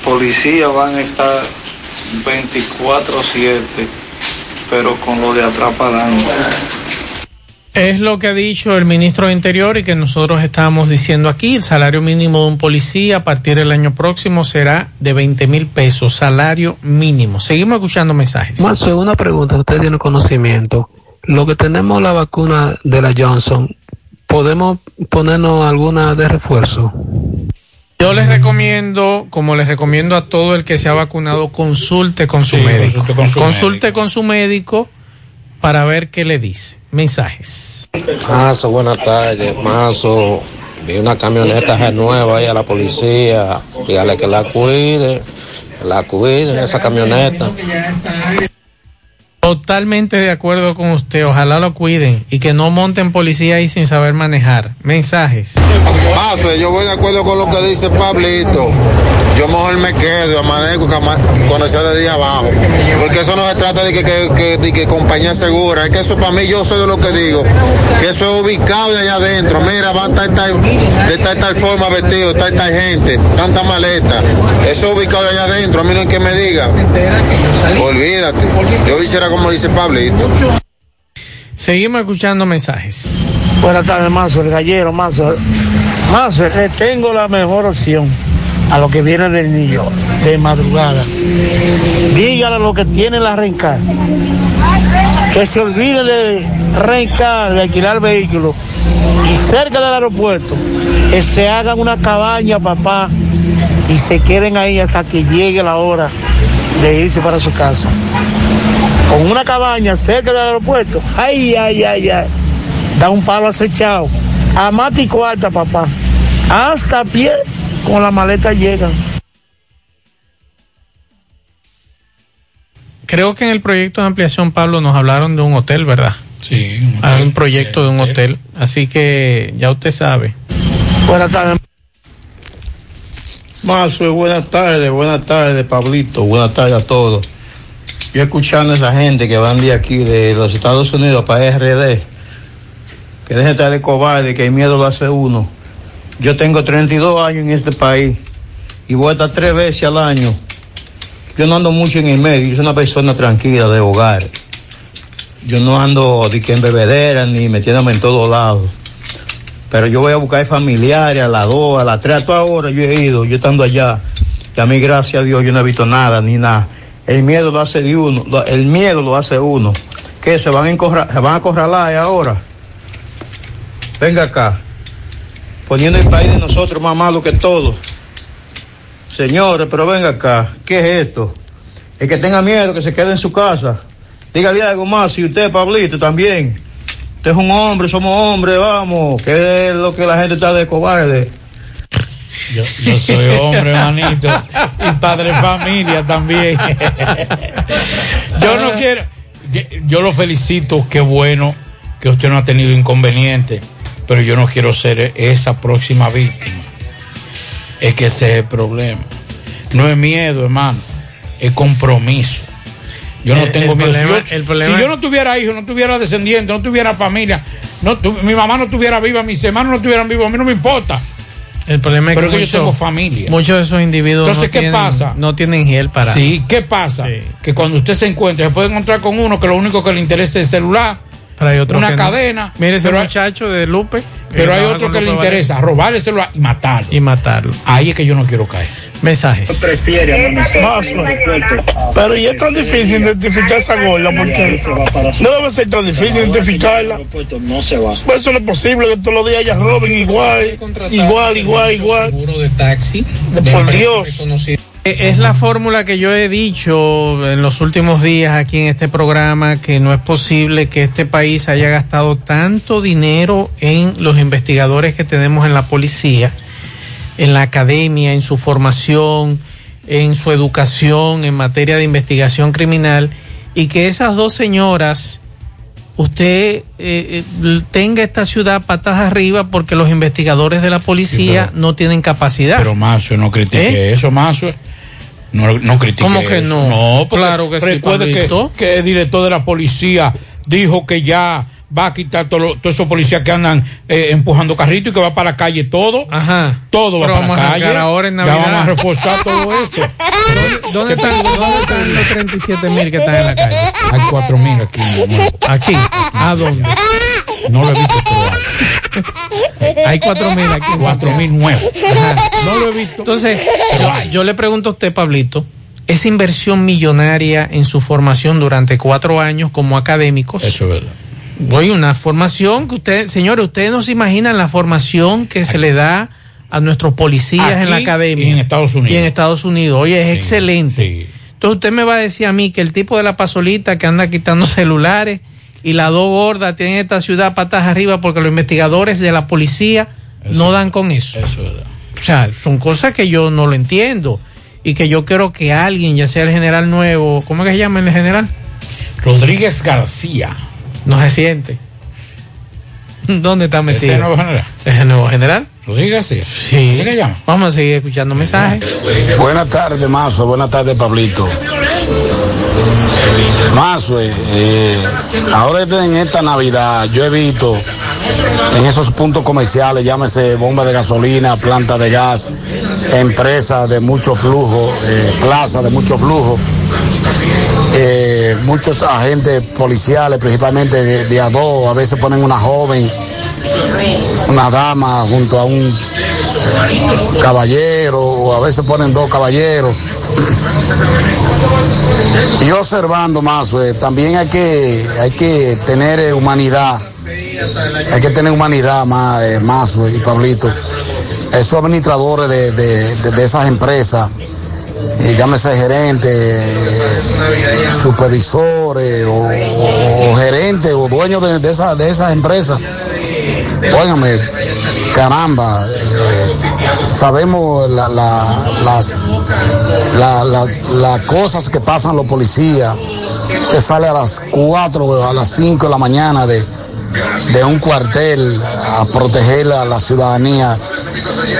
policías van a estar 24/7, pero con lo de adelante. Es lo que ha dicho el ministro de Interior y que nosotros estábamos diciendo aquí. El salario mínimo de un policía a partir del año próximo será de 20 mil pesos, salario mínimo. Seguimos escuchando mensajes. Más una pregunta, usted tiene conocimiento. Lo que tenemos la vacuna de la Johnson, ¿podemos ponernos alguna de refuerzo? Yo les recomiendo, como les recomiendo a todo el que se ha vacunado, consulte con su Sí, médico. consulte con su consulte con su médico para ver qué le dice. Mensajes. Mazo, buenas tardes. Mazo, vi una camioneta nueva ahí a la policía. Dígale que la cuide, la cuiden esa camioneta. Totalmente de acuerdo con usted. Ojalá lo cuiden y que no monten policía ahí sin saber manejar. Mensajes. Mazo, yo voy de acuerdo con lo que dice Pablito. Yo mejor me quedo amanezco cuando sea de día abajo. Porque eso no se trata de que, que, de que compañía segura. Es que eso para mí, yo soy de lo que digo. Que eso es ubicado de allá adentro. Mira, va a estar de tal, tal forma vestido, tal, tal gente, tanta maleta. Eso es ubicado de allá adentro. A mí no que me diga. Olvídate. Yo hiciera como dice Pablito. Seguimos escuchando mensajes. Buenas tardes, Mazo, el gallero, Mazo. Mazo, le tengo la mejor opción a lo que viene del niño, de madrugada. Dígale lo que tiene la rencar. Que se olvide de rencar, de alquilar vehículos. Y cerca del aeropuerto, que se hagan una cabaña, papá, y se queden ahí hasta que llegue la hora de irse para su casa. Con una cabaña cerca del aeropuerto. Ay, ay, ay, ay da un palo acechado. A mata y cuarta, papá. Hasta a pie, con la maleta llegan. Creo que en el proyecto de ampliación, Pablo, nos hablaron de un hotel, ¿verdad? Sí. Hay un proyecto de un hotel. Así que ya usted sabe. Buenas tardes. Mazo, buenas tardes, buenas tardes, Pablito, buenas tardes a todos. Yo escuchando a esa gente que van de aquí, de los Estados Unidos para RD, que dejen de estar de cobarde, que el miedo lo hace uno. Yo tengo 32 años en este país y voy a estar tres veces al año. Yo no ando mucho en el medio, yo soy una persona tranquila, de hogar. Yo no ando de que en bebedera ni metiéndome en todos lados. Pero yo voy a buscar familiares a las dos, a las tres, a toda hora yo he ido, yo estando allá. Y a mí, gracias a Dios, yo no he visto nada, ni nada. El miedo lo hace uno, el miedo lo hace uno. ¿Qué? ¿Se van a, encorra- se van a acorralar ahora? Venga acá. Poniendo el país de nosotros más malo que todo. Señores, pero venga acá. ¿Qué es esto? El que tenga miedo, que se quede en su casa. Dígale algo más. Y usted, Pablito, también. Usted es un hombre, somos hombres, vamos. ¿Qué es lo que la gente está de cobarde? Yo, yo soy hombre, manito. Y padre de familia también. yo no quiero. Yo lo felicito, qué bueno que usted no ha tenido inconveniente. Pero yo no quiero ser esa próxima víctima. Es que ese es el problema. No es miedo, hermano. Es compromiso. Yo no El- tengo el miedo. Si problema- yo- el problema- si yo no tuviera hijos, no tuviera descendientes, no tuviera familia, no tu- mi mamá no estuviera viva, mis hermanos no estuvieran vivos, a mí no me importa. El problema es Pero que, que yo tengo familia. muchos de esos individuos Entonces, no ¿qué tienen- pasa? no tienen gel para. Sí, ¿qué pasa? Que cuando usted se encuentra, se puede encontrar con uno que lo único que le interesa es el celular, Pero hay otros una no. cadena. Mire ese pero, muchacho de Lupe. pero hay otro que le interesa robarle el celular y matarlo. Y matarlo. Ahí es que yo no quiero caer. Mensajes. Pero y es tan difícil identificar esa gorda porque no debe ser tan difícil identificarla. No se va. Pues eso no es posible que todos los días ellas roben igual, igual, igual, igual. de taxi. Por Dios. Eh, Es la fórmula que yo he dicho en los últimos días aquí en este programa, que no es posible que este país haya gastado tanto dinero en los investigadores que tenemos en la policía, en la academia, en su formación, en su educación en materia de investigación criminal, y que esas dos señoras, usted eh, eh, tenga esta ciudad patas arriba porque los investigadores de la policía no tienen capacidad. Pero Mazo, no critique ¿Eh? eso, Mazo. No, no critique ¿Cómo que eso. no? No, porque Claro que sí, recuerde que, que el director de la policía dijo que ya va a quitar todo todos esos policías que andan eh, empujando carritos y que va para la calle todo. Ajá. Todo va Pero para la calle. ahora en ya vamos a reforzar todo eso. ¿Dónde están, dónde están los 37 mil que están en la calle? Hay cuatro mil aquí. ¿Aquí? ¿A dónde? No lo he visto todavía. Hay cuatro mil aquí. en Cuatro Santiago. mil nuevos. Ajá. No lo he visto. Entonces, yo, yo le pregunto a usted, Pablito, esa inversión millonaria en su formación durante cuatro años como académicos. Eso es verdad. Oye, una formación que usted, señores, ustedes no se imaginan la formación que se le da a nuestros policías en la academia. y en Estados Unidos. Y en Estados Unidos. Oye, es excelente. Entonces usted me va a decir a mí que el tipo de la pasolita que anda quitando celulares y las dos gordas tienen esta ciudad patas arriba porque los investigadores de la policía no dan con eso. Eso es verdad. O sea, son cosas que yo no lo entiendo y que yo quiero que alguien, ya sea el general nuevo, ¿cómo es que se llama el general? Rodríguez García. No se siente. ¿Dónde está metido? ¿Ese es el nuevo general? ¿Es el nuevo general? Rodríguez García. Sí. ¿Así que llama? Vamos a seguir escuchando mensajes. Buenas tardes, Mazo. Buenas tardes, Pablito. Mazo, eh, eh, ahora en esta Navidad yo he visto en esos puntos comerciales, llámese bomba de gasolina, planta de gas, empresas de mucho flujo, eh, plaza de mucho flujo, eh, muchos agentes policiales, principalmente de, de a dos, a veces ponen una joven, una dama junto a un caballero, o a veces ponen dos caballeros. Y observando más, eh, también hay que, hay que tener eh, humanidad, hay que tener humanidad más, más y Pablito. Esos administradores de, de- de- esas empresas, llámese gerentes, eh, supervisores o, o- o gerentes o dueños de, de, esa- de esas empresas. Óigame, caramba, eh, sabemos la- la- las, la- las, las cosas que pasan los policías. Te sale a las 4, a las 5 de la mañana de, de un cuartel a proteger a la ciudadanía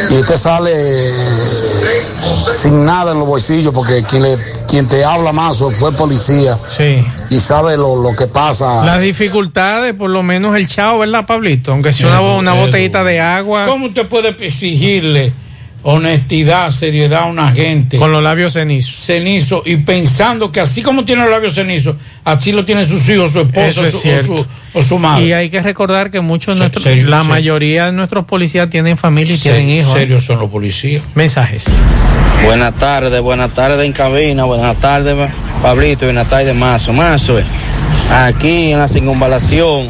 y usted sale eh, sin nada en los bolsillos porque quien, le, quien te habla más fue policía Sí. y sabe lo, lo que pasa. Las dificultades, por lo menos el chao, ¿verdad, Pablito? Aunque sea una, una botellita de agua. ¿Cómo usted puede exigirle honestidad, seriedad a una gente? Con los labios cenizos. Cenizo y pensando que así como tiene los labios cenizos, así lo tienen sus hijos, su esposa es su- o, su, o su madre. Y hay que recordar que muchos nuestros, serio, la serio. mayoría de nuestros policías tienen familia y tienen hijos. ¿eh? serios son los policías. Mensajes. Buenas tardes, buenas tardes en cabina, buenas tardes Pablito, buenas tardes Mazo. Mazo, eh, aquí en la circunvalación,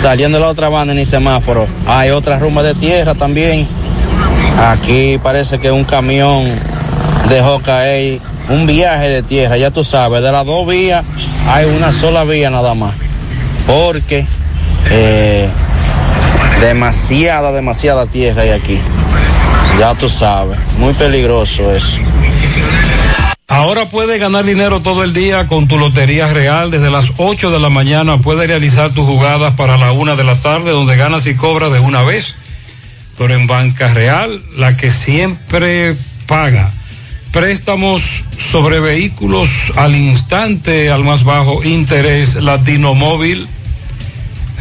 saliendo de la otra banda en el semáforo, hay otra rumba de tierra también. Aquí parece que un camión dejó caer un viaje de tierra, ya tú sabes, de las dos vías hay una sola vía nada más. Porque eh, Demasiada, demasiada tierra hay aquí. Ya tú sabes, muy peligroso eso. Ahora puedes ganar dinero todo el día con tu Lotería Real. Desde las 8 de la mañana puedes realizar tus jugadas para la una de la tarde, donde ganas y cobras de una vez. Pero en Banca Real, la que siempre paga. Préstamos sobre vehículos al instante, al más bajo interés, Latino Móvil.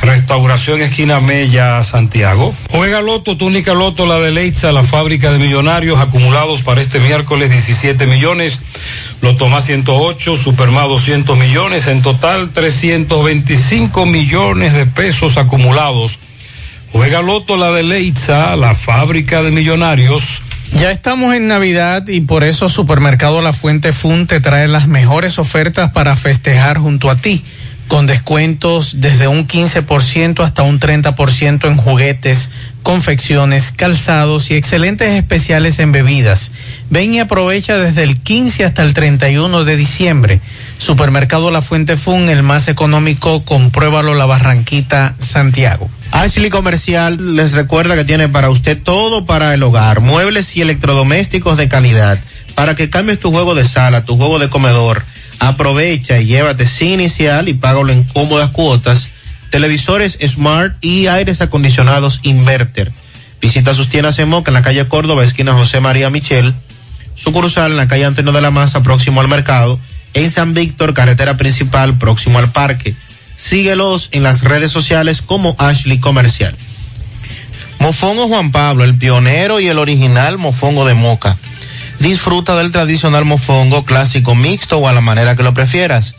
Restauración Esquina Mella, Santiago. Juega Loto, túnica Loto, la de Leitza, la fábrica de millonarios acumulados para este miércoles 17 millones. Loto más 108, Supermás 200 millones, en total 325 millones de pesos acumulados. Juega Loto, la de Leitza, la fábrica de millonarios. Ya estamos en Navidad y por eso Supermercado La Fuente Fun te trae las mejores ofertas para festejar junto a ti con descuentos desde un 15% hasta un 30% en juguetes, confecciones, calzados y excelentes especiales en bebidas. Ven y aprovecha desde el 15 hasta el 31 de diciembre. Supermercado La Fuente Fun, el más económico, compruébalo La Barranquita, Santiago. Ashley Comercial les recuerda que tiene para usted todo para el hogar, muebles y electrodomésticos de calidad, para que cambies tu juego de sala, tu juego de comedor Aprovecha y llévate sin inicial y págalo en cómodas cuotas. Televisores Smart y aires acondicionados Inverter. Visita sus tiendas en Moca en la calle Córdoba, esquina José María Michel. Sucursal en la calle Antonio de la Maza, próximo al mercado. En San Víctor, carretera principal, próximo al parque. Síguelos en las redes sociales como Ashley Comercial. Mofongo Juan Pablo, el pionero y el original mofongo de Moca Disfruta del tradicional mofongo clásico mixto o a la manera que lo prefieras.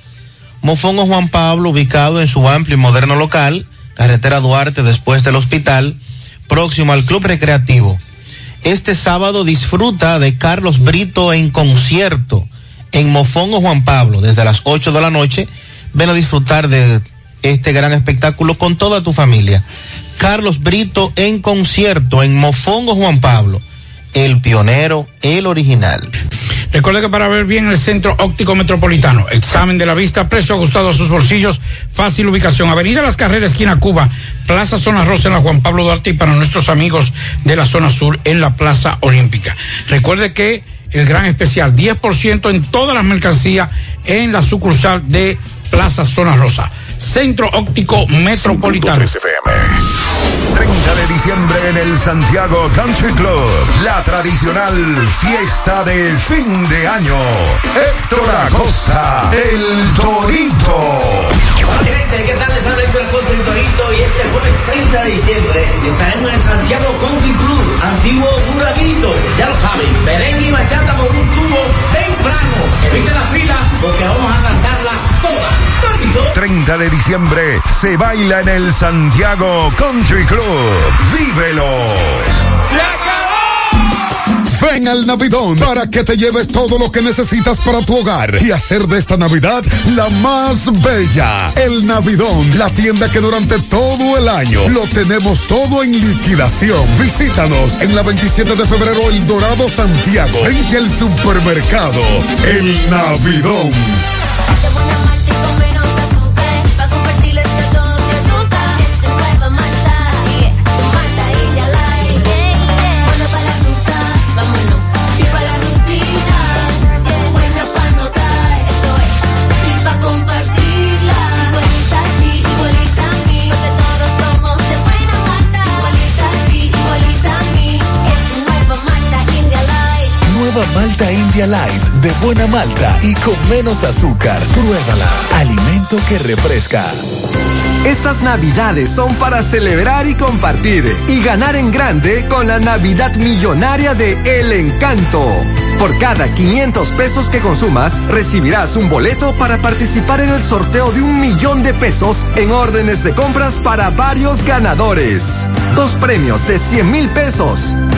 Mofongo Juan Pablo, ubicado en su amplio y moderno local, carretera Duarte después del hospital, próximo al Club Recreativo. Este sábado disfruta de Carlos Brito en concierto en Mofongo Juan Pablo desde las 8 de la noche. Ven a disfrutar de este gran espectáculo con toda tu familia. Carlos Brito en concierto en Mofongo Juan Pablo el pionero, el original. Recuerde que para ver bien el Centro Óptico Metropolitano, examen de la vista, precio ajustado a sus bolsillos, fácil ubicación, Avenida Las Carreras, esquina Cuba, Plaza Zona Rosa en la Juan Pablo Duarte y para nuestros amigos de la zona sur en la Plaza Olímpica. Recuerde que el gran especial, 10% en todas las mercancías en la sucursal de Plaza Zona Rosa. Centro Óptico Metropolitano. 30 de diciembre en el Santiago Country Club, la tradicional fiesta de fin de año. Héctor Acosta, el Torito. ¿qué tal? Les habla Héctor Acosta, el Torito, y este jueves 30 de diciembre estaremos en Santiago Country Club, antiguo Burabito, ya lo saben, merengue y bachata con un tubo temprano. Evite la fila porque vamos a cantarla. 30 de diciembre se baila en el Santiago Country Club. ¡Vívelos! Ven al Navidón para que te lleves todo lo que necesitas para tu hogar y hacer de esta Navidad la más bella. El Navidón, la tienda que durante todo el año lo tenemos todo en liquidación. Visítanos en la 27 de febrero El Dorado Santiago, frente al supermercado El Navidón. Malta India Light de buena malta y con menos azúcar. Pruébala. Alimento que refresca. Estas navidades son para celebrar y compartir y ganar en grande con la Navidad Millonaria de El Encanto. Por cada 500 pesos que consumas, recibirás un boleto para participar en el sorteo de un millón de pesos en órdenes de compras para varios ganadores. Dos premios de 100 mil pesos,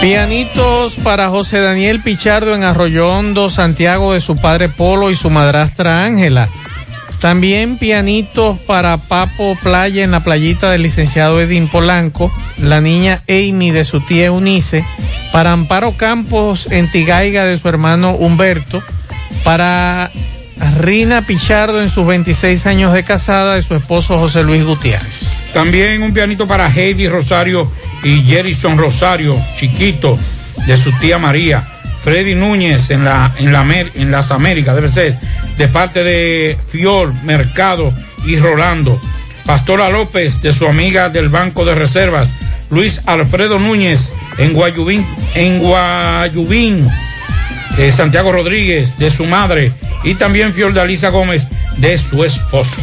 Pianitos para José Daniel Pichardo en Arroyo Hondo, Santiago, de su padre Polo y su madrastra Ángela. También pianitos para Papo Playa en la playita del licenciado Edín Polanco, la niña Amy de su tía Eunice, para Amparo Campos en Tigaiga de su hermano Humberto, para Rina Pichardo en sus 26 años de casada de su esposo José Luis Gutiérrez. También un pianito para Heidi Rosario y Jerison Rosario, chiquito, de su tía María. Freddy Núñez en, la, en, las Américas, debe ser, de parte de Fior, Mercado y Rolando. Pastora López, de su amiga del Banco de Reservas. Luis Alfredo Núñez en Guayubín, en Guayubín. Eh, Santiago Rodríguez, de su madre. Y también Fiordalisa Gómez, de su esposo.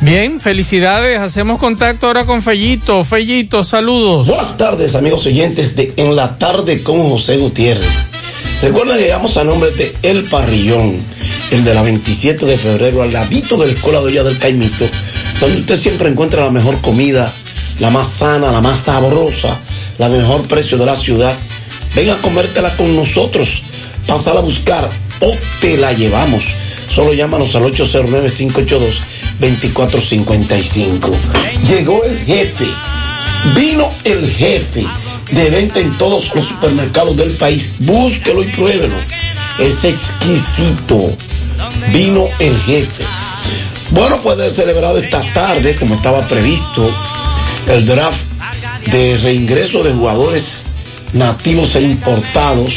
Bien, felicidades. Hacemos contacto ahora con Fellito. Fellito, saludos. Buenas tardes, amigos oyentes de En la Tarde con José Gutiérrez. Recuerden que llegamos a nombre de El Parrillón, el de la 27 de febrero, al ladito de la Escuela de Olla del Caimito, donde usted siempre encuentra la mejor comida, la más sana, la más sabrosa, la de mejor precio de la ciudad. Ven a comértela con nosotros, pásala a buscar o te la llevamos. Solo llámanos al 809-582-2455. Llegó el jefe. Vino el jefe de venta en todos los supermercados del país. Búsquelo y pruébelo. Es exquisito. Vino el jefe. Bueno, fue celebrado esta tarde, como estaba previsto, el draft de reingreso de jugadores nativos e importados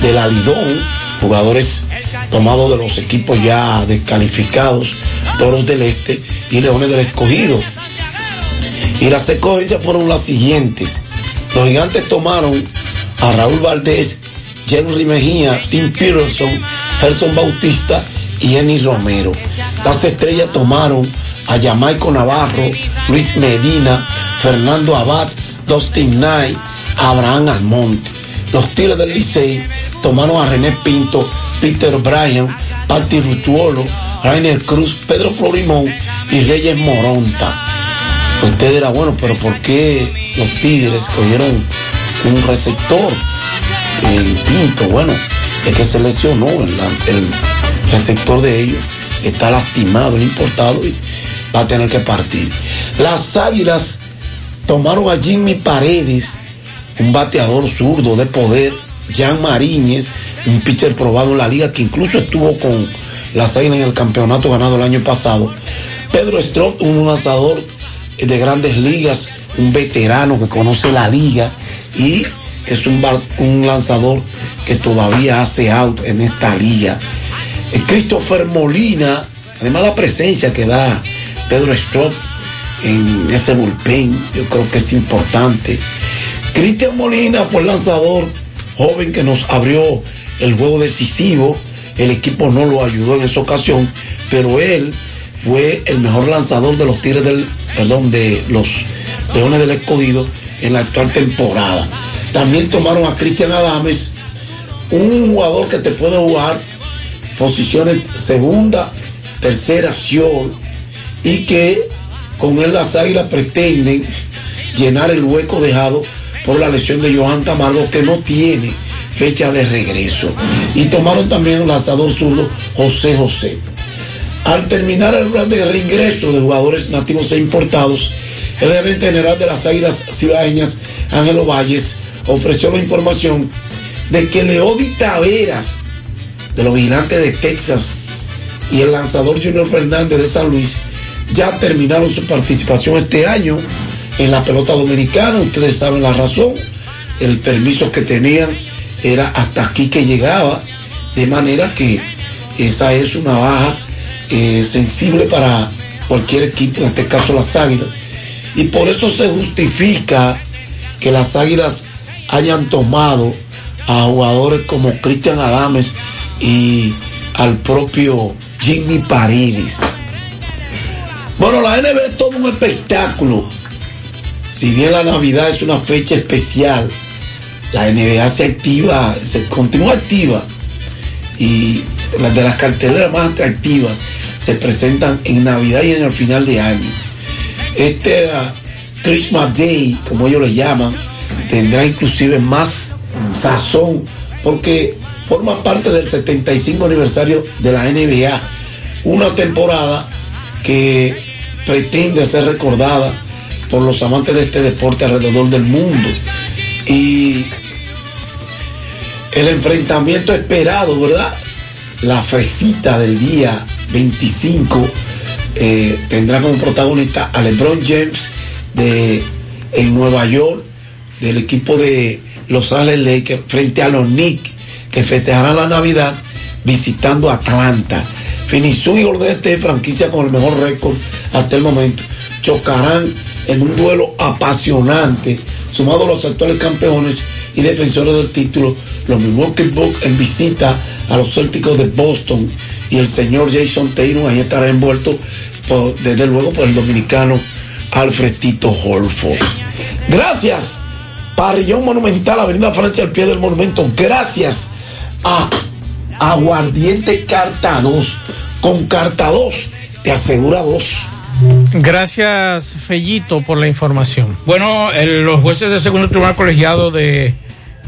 del Alidón, jugadores tomados de los equipos ya descalificados, Toros del Este y Leones del Escogido. Y las escogencias fueron las siguientes. Los gigantes tomaron a Raúl Valdés, Henry Mejía, Tim Peterson, Gerson Bautista y Eni Romero. Las estrellas tomaron a Jamaico Navarro, Luis Medina, Fernando Abad, Dustin Knight, Abraham Almonte. Los Tigres del Licey tomaron a René Pinto, Peter Bryan, Patti Rutuolo, Rainer Cruz, Pedro Florimón y Reyes Moronta. Usted dirá, bueno, pero ¿por qué los Tigres cogieron un receptor? El Pinto, bueno, es que se lesionó el, el receptor de ellos, está lastimado, el importado, y va a tener que partir. Las Águilas tomaron a Jimmy Paredes, un bateador zurdo de poder, Jan Mariñez, un pitcher probado en la liga que incluso estuvo con las Águilas en el campeonato ganado el año pasado. Pedro Strop, un lanzador de grandes ligas, un veterano que conoce la liga y es un, lanzador que todavía hace out en esta liga. Eh, Christopher Molina, además la presencia que da Pedro Strop en ese bullpen, yo creo que es importante. Cristian Molina fue el lanzador joven que nos abrió el juego decisivo. El equipo no lo ayudó en esa ocasión, pero él fue el mejor lanzador de los Tigres del, perdón, de los Leones del Escogido en la actual temporada. También tomaron a Cristian Adames, un jugador que te puede jugar posiciones segunda, tercera, short, y que con él las águilas pretenden llenar el hueco dejado por la lesión de Johan Tamargo que no tiene fecha de regreso. Y tomaron también el lanzador zurdo José José. Al terminar el plan de reingreso de jugadores nativos e importados, el gerente general de las Águilas Cibaeñas, Ángelo Valles, ofreció la información de que Leody Taveras, de los vigilantes de Texas, y el lanzador Junior Fernández de San Luis, ya terminaron su participación este año en la pelota dominicana. Ustedes saben la razón. El permiso que tenían era hasta aquí que llegaba, de manera que esa es una baja eh, sensible para cualquier equipo, en este caso las Águilas. Y por eso se justifica que las Águilas hayan tomado a jugadores como Cristian Adames y al propio Jimmy Paredes. Bueno, la NBA es todo un espectáculo. Si bien la Navidad es una fecha especial, la NBA se activa, se continúa activa y las de las carteleras más atractivas se presentan en Navidad y en el final de año. Este ah, Christmas Day, como ellos le llaman, tendrá inclusive más sazón porque forma parte del 75 aniversario de la NBA, una temporada que pretende ser recordada por los amantes de este deporte alrededor del mundo. Y el enfrentamiento esperado, ¿verdad? La fresita del día 25 eh, tendrá como protagonista a LeBron James de en Nueva York del equipo de Los Ángeles Lakers frente a los Knicks que festejarán la Navidad visitando Atlanta. Finisu y Ordeste, franquicia con el mejor récord hasta el momento, chocarán en un duelo apasionante, sumado a los actuales campeones y defensores del título, los Milwaukee Bucks en visita a los Celtics de Boston y el señor Jason Taylor ahí estará envuelto desde luego por el dominicano Alfredito Holford. Gracias, Parrillón Monumental, Avenida Francia al pie del monumento. Gracias a Aguardiente Carta 2. Con Carta 2 te asegura dos. Gracias, Fellito, por la información. Bueno, los jueces del segundo tribunal colegiado de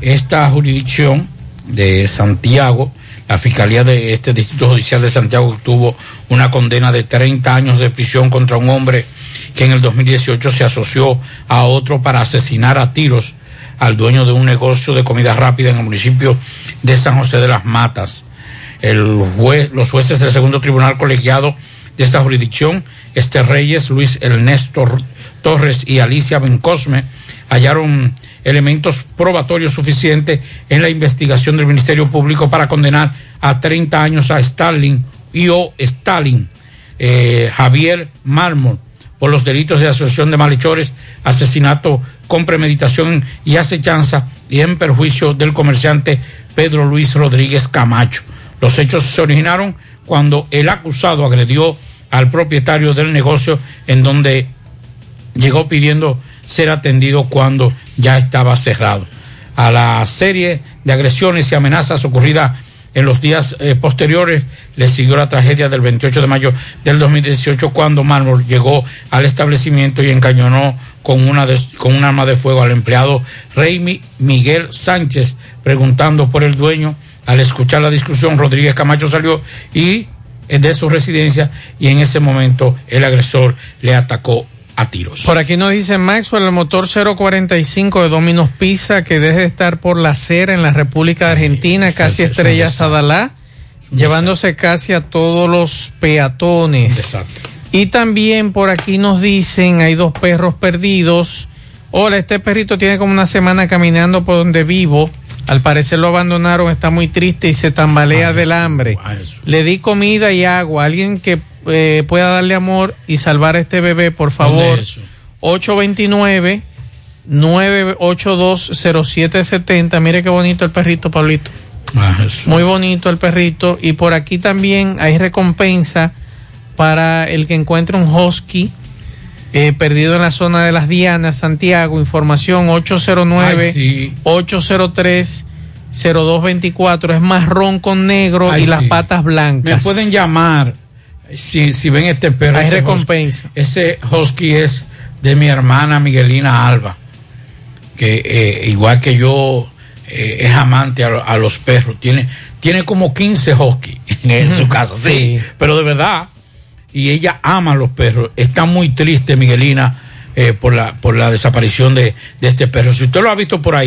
esta jurisdicción de Santiago, la fiscalía de este distrito judicial de Santiago obtuvo una condena de 30 años de prisión contra un hombre que en el 2018 se asoció a otro para asesinar a tiros al dueño de un negocio de comida rápida en el municipio de San José de las Matas. El juez, los jueces del segundo tribunal colegiado de esta jurisdicción, Este Reyes, Luis Ernesto Torres y Alicia Bencosme, hallaron elementos probatorios suficientes en la investigación del Ministerio Público para condenar a 30 años a Stalin y o Stalin, eh, Javier Mármol, por los delitos de asociación de malhechores, asesinato con premeditación y acechanza y en perjuicio del comerciante Pedro Luis Rodríguez Camacho. Los hechos se originaron cuando el acusado agredió al propietario del negocio en donde llegó pidiendo ser atendido cuando ya estaba cerrado. A la serie de agresiones y amenazas ocurridas en los días eh, posteriores le siguió la tragedia del 28 de mayo del 2018 cuando Mármol llegó al establecimiento y encañonó con una con un arma de fuego al empleado Reymi Miguel Sánchez preguntando por el dueño. Al escuchar la discusión, Rodríguez Camacho salió y de su residencia y en ese momento el agresor le atacó a tiros. Por aquí nos dice Maxwell, el motor 045 de Dominos Pizza, que deje de estar por la acera en la República de Argentina, casi es estrella. Sadalá, llevándose casi a todos los peatones. Y también por aquí nos dicen, hay dos perros perdidos. Hola, este perrito tiene como una semana caminando por donde vivo. Al parecer lo abandonaron, está muy triste y se tambalea del hambre. Le di comida y agua. Alguien que eh, pueda darle amor y salvar a este bebé, por favor. ¿Dónde es eso? 829 9820770. Mire qué bonito el perrito, Pablito. Ah. Muy bonito el perrito. Y por aquí también hay recompensa para el que encuentre un husky eh, perdido en la zona de las Dianas, Santiago. Información 809 Ay, sí. 803 0224. Es marrón con negro Ay, y las patas blancas. Me pueden llamar si, si ven este perro. Hay este recompensa. husky. Ese husky es de mi hermana Miguelina Alba, que eh, igual que yo eh, es amante a, a los perros. Tiene, tiene como 15 husky en su casa, sí. Sí. Pero de verdad, y ella ama a los perros. Está muy triste Miguelina eh, por, la, por la desaparición de, de este perro. Si usted lo ha visto por ahí,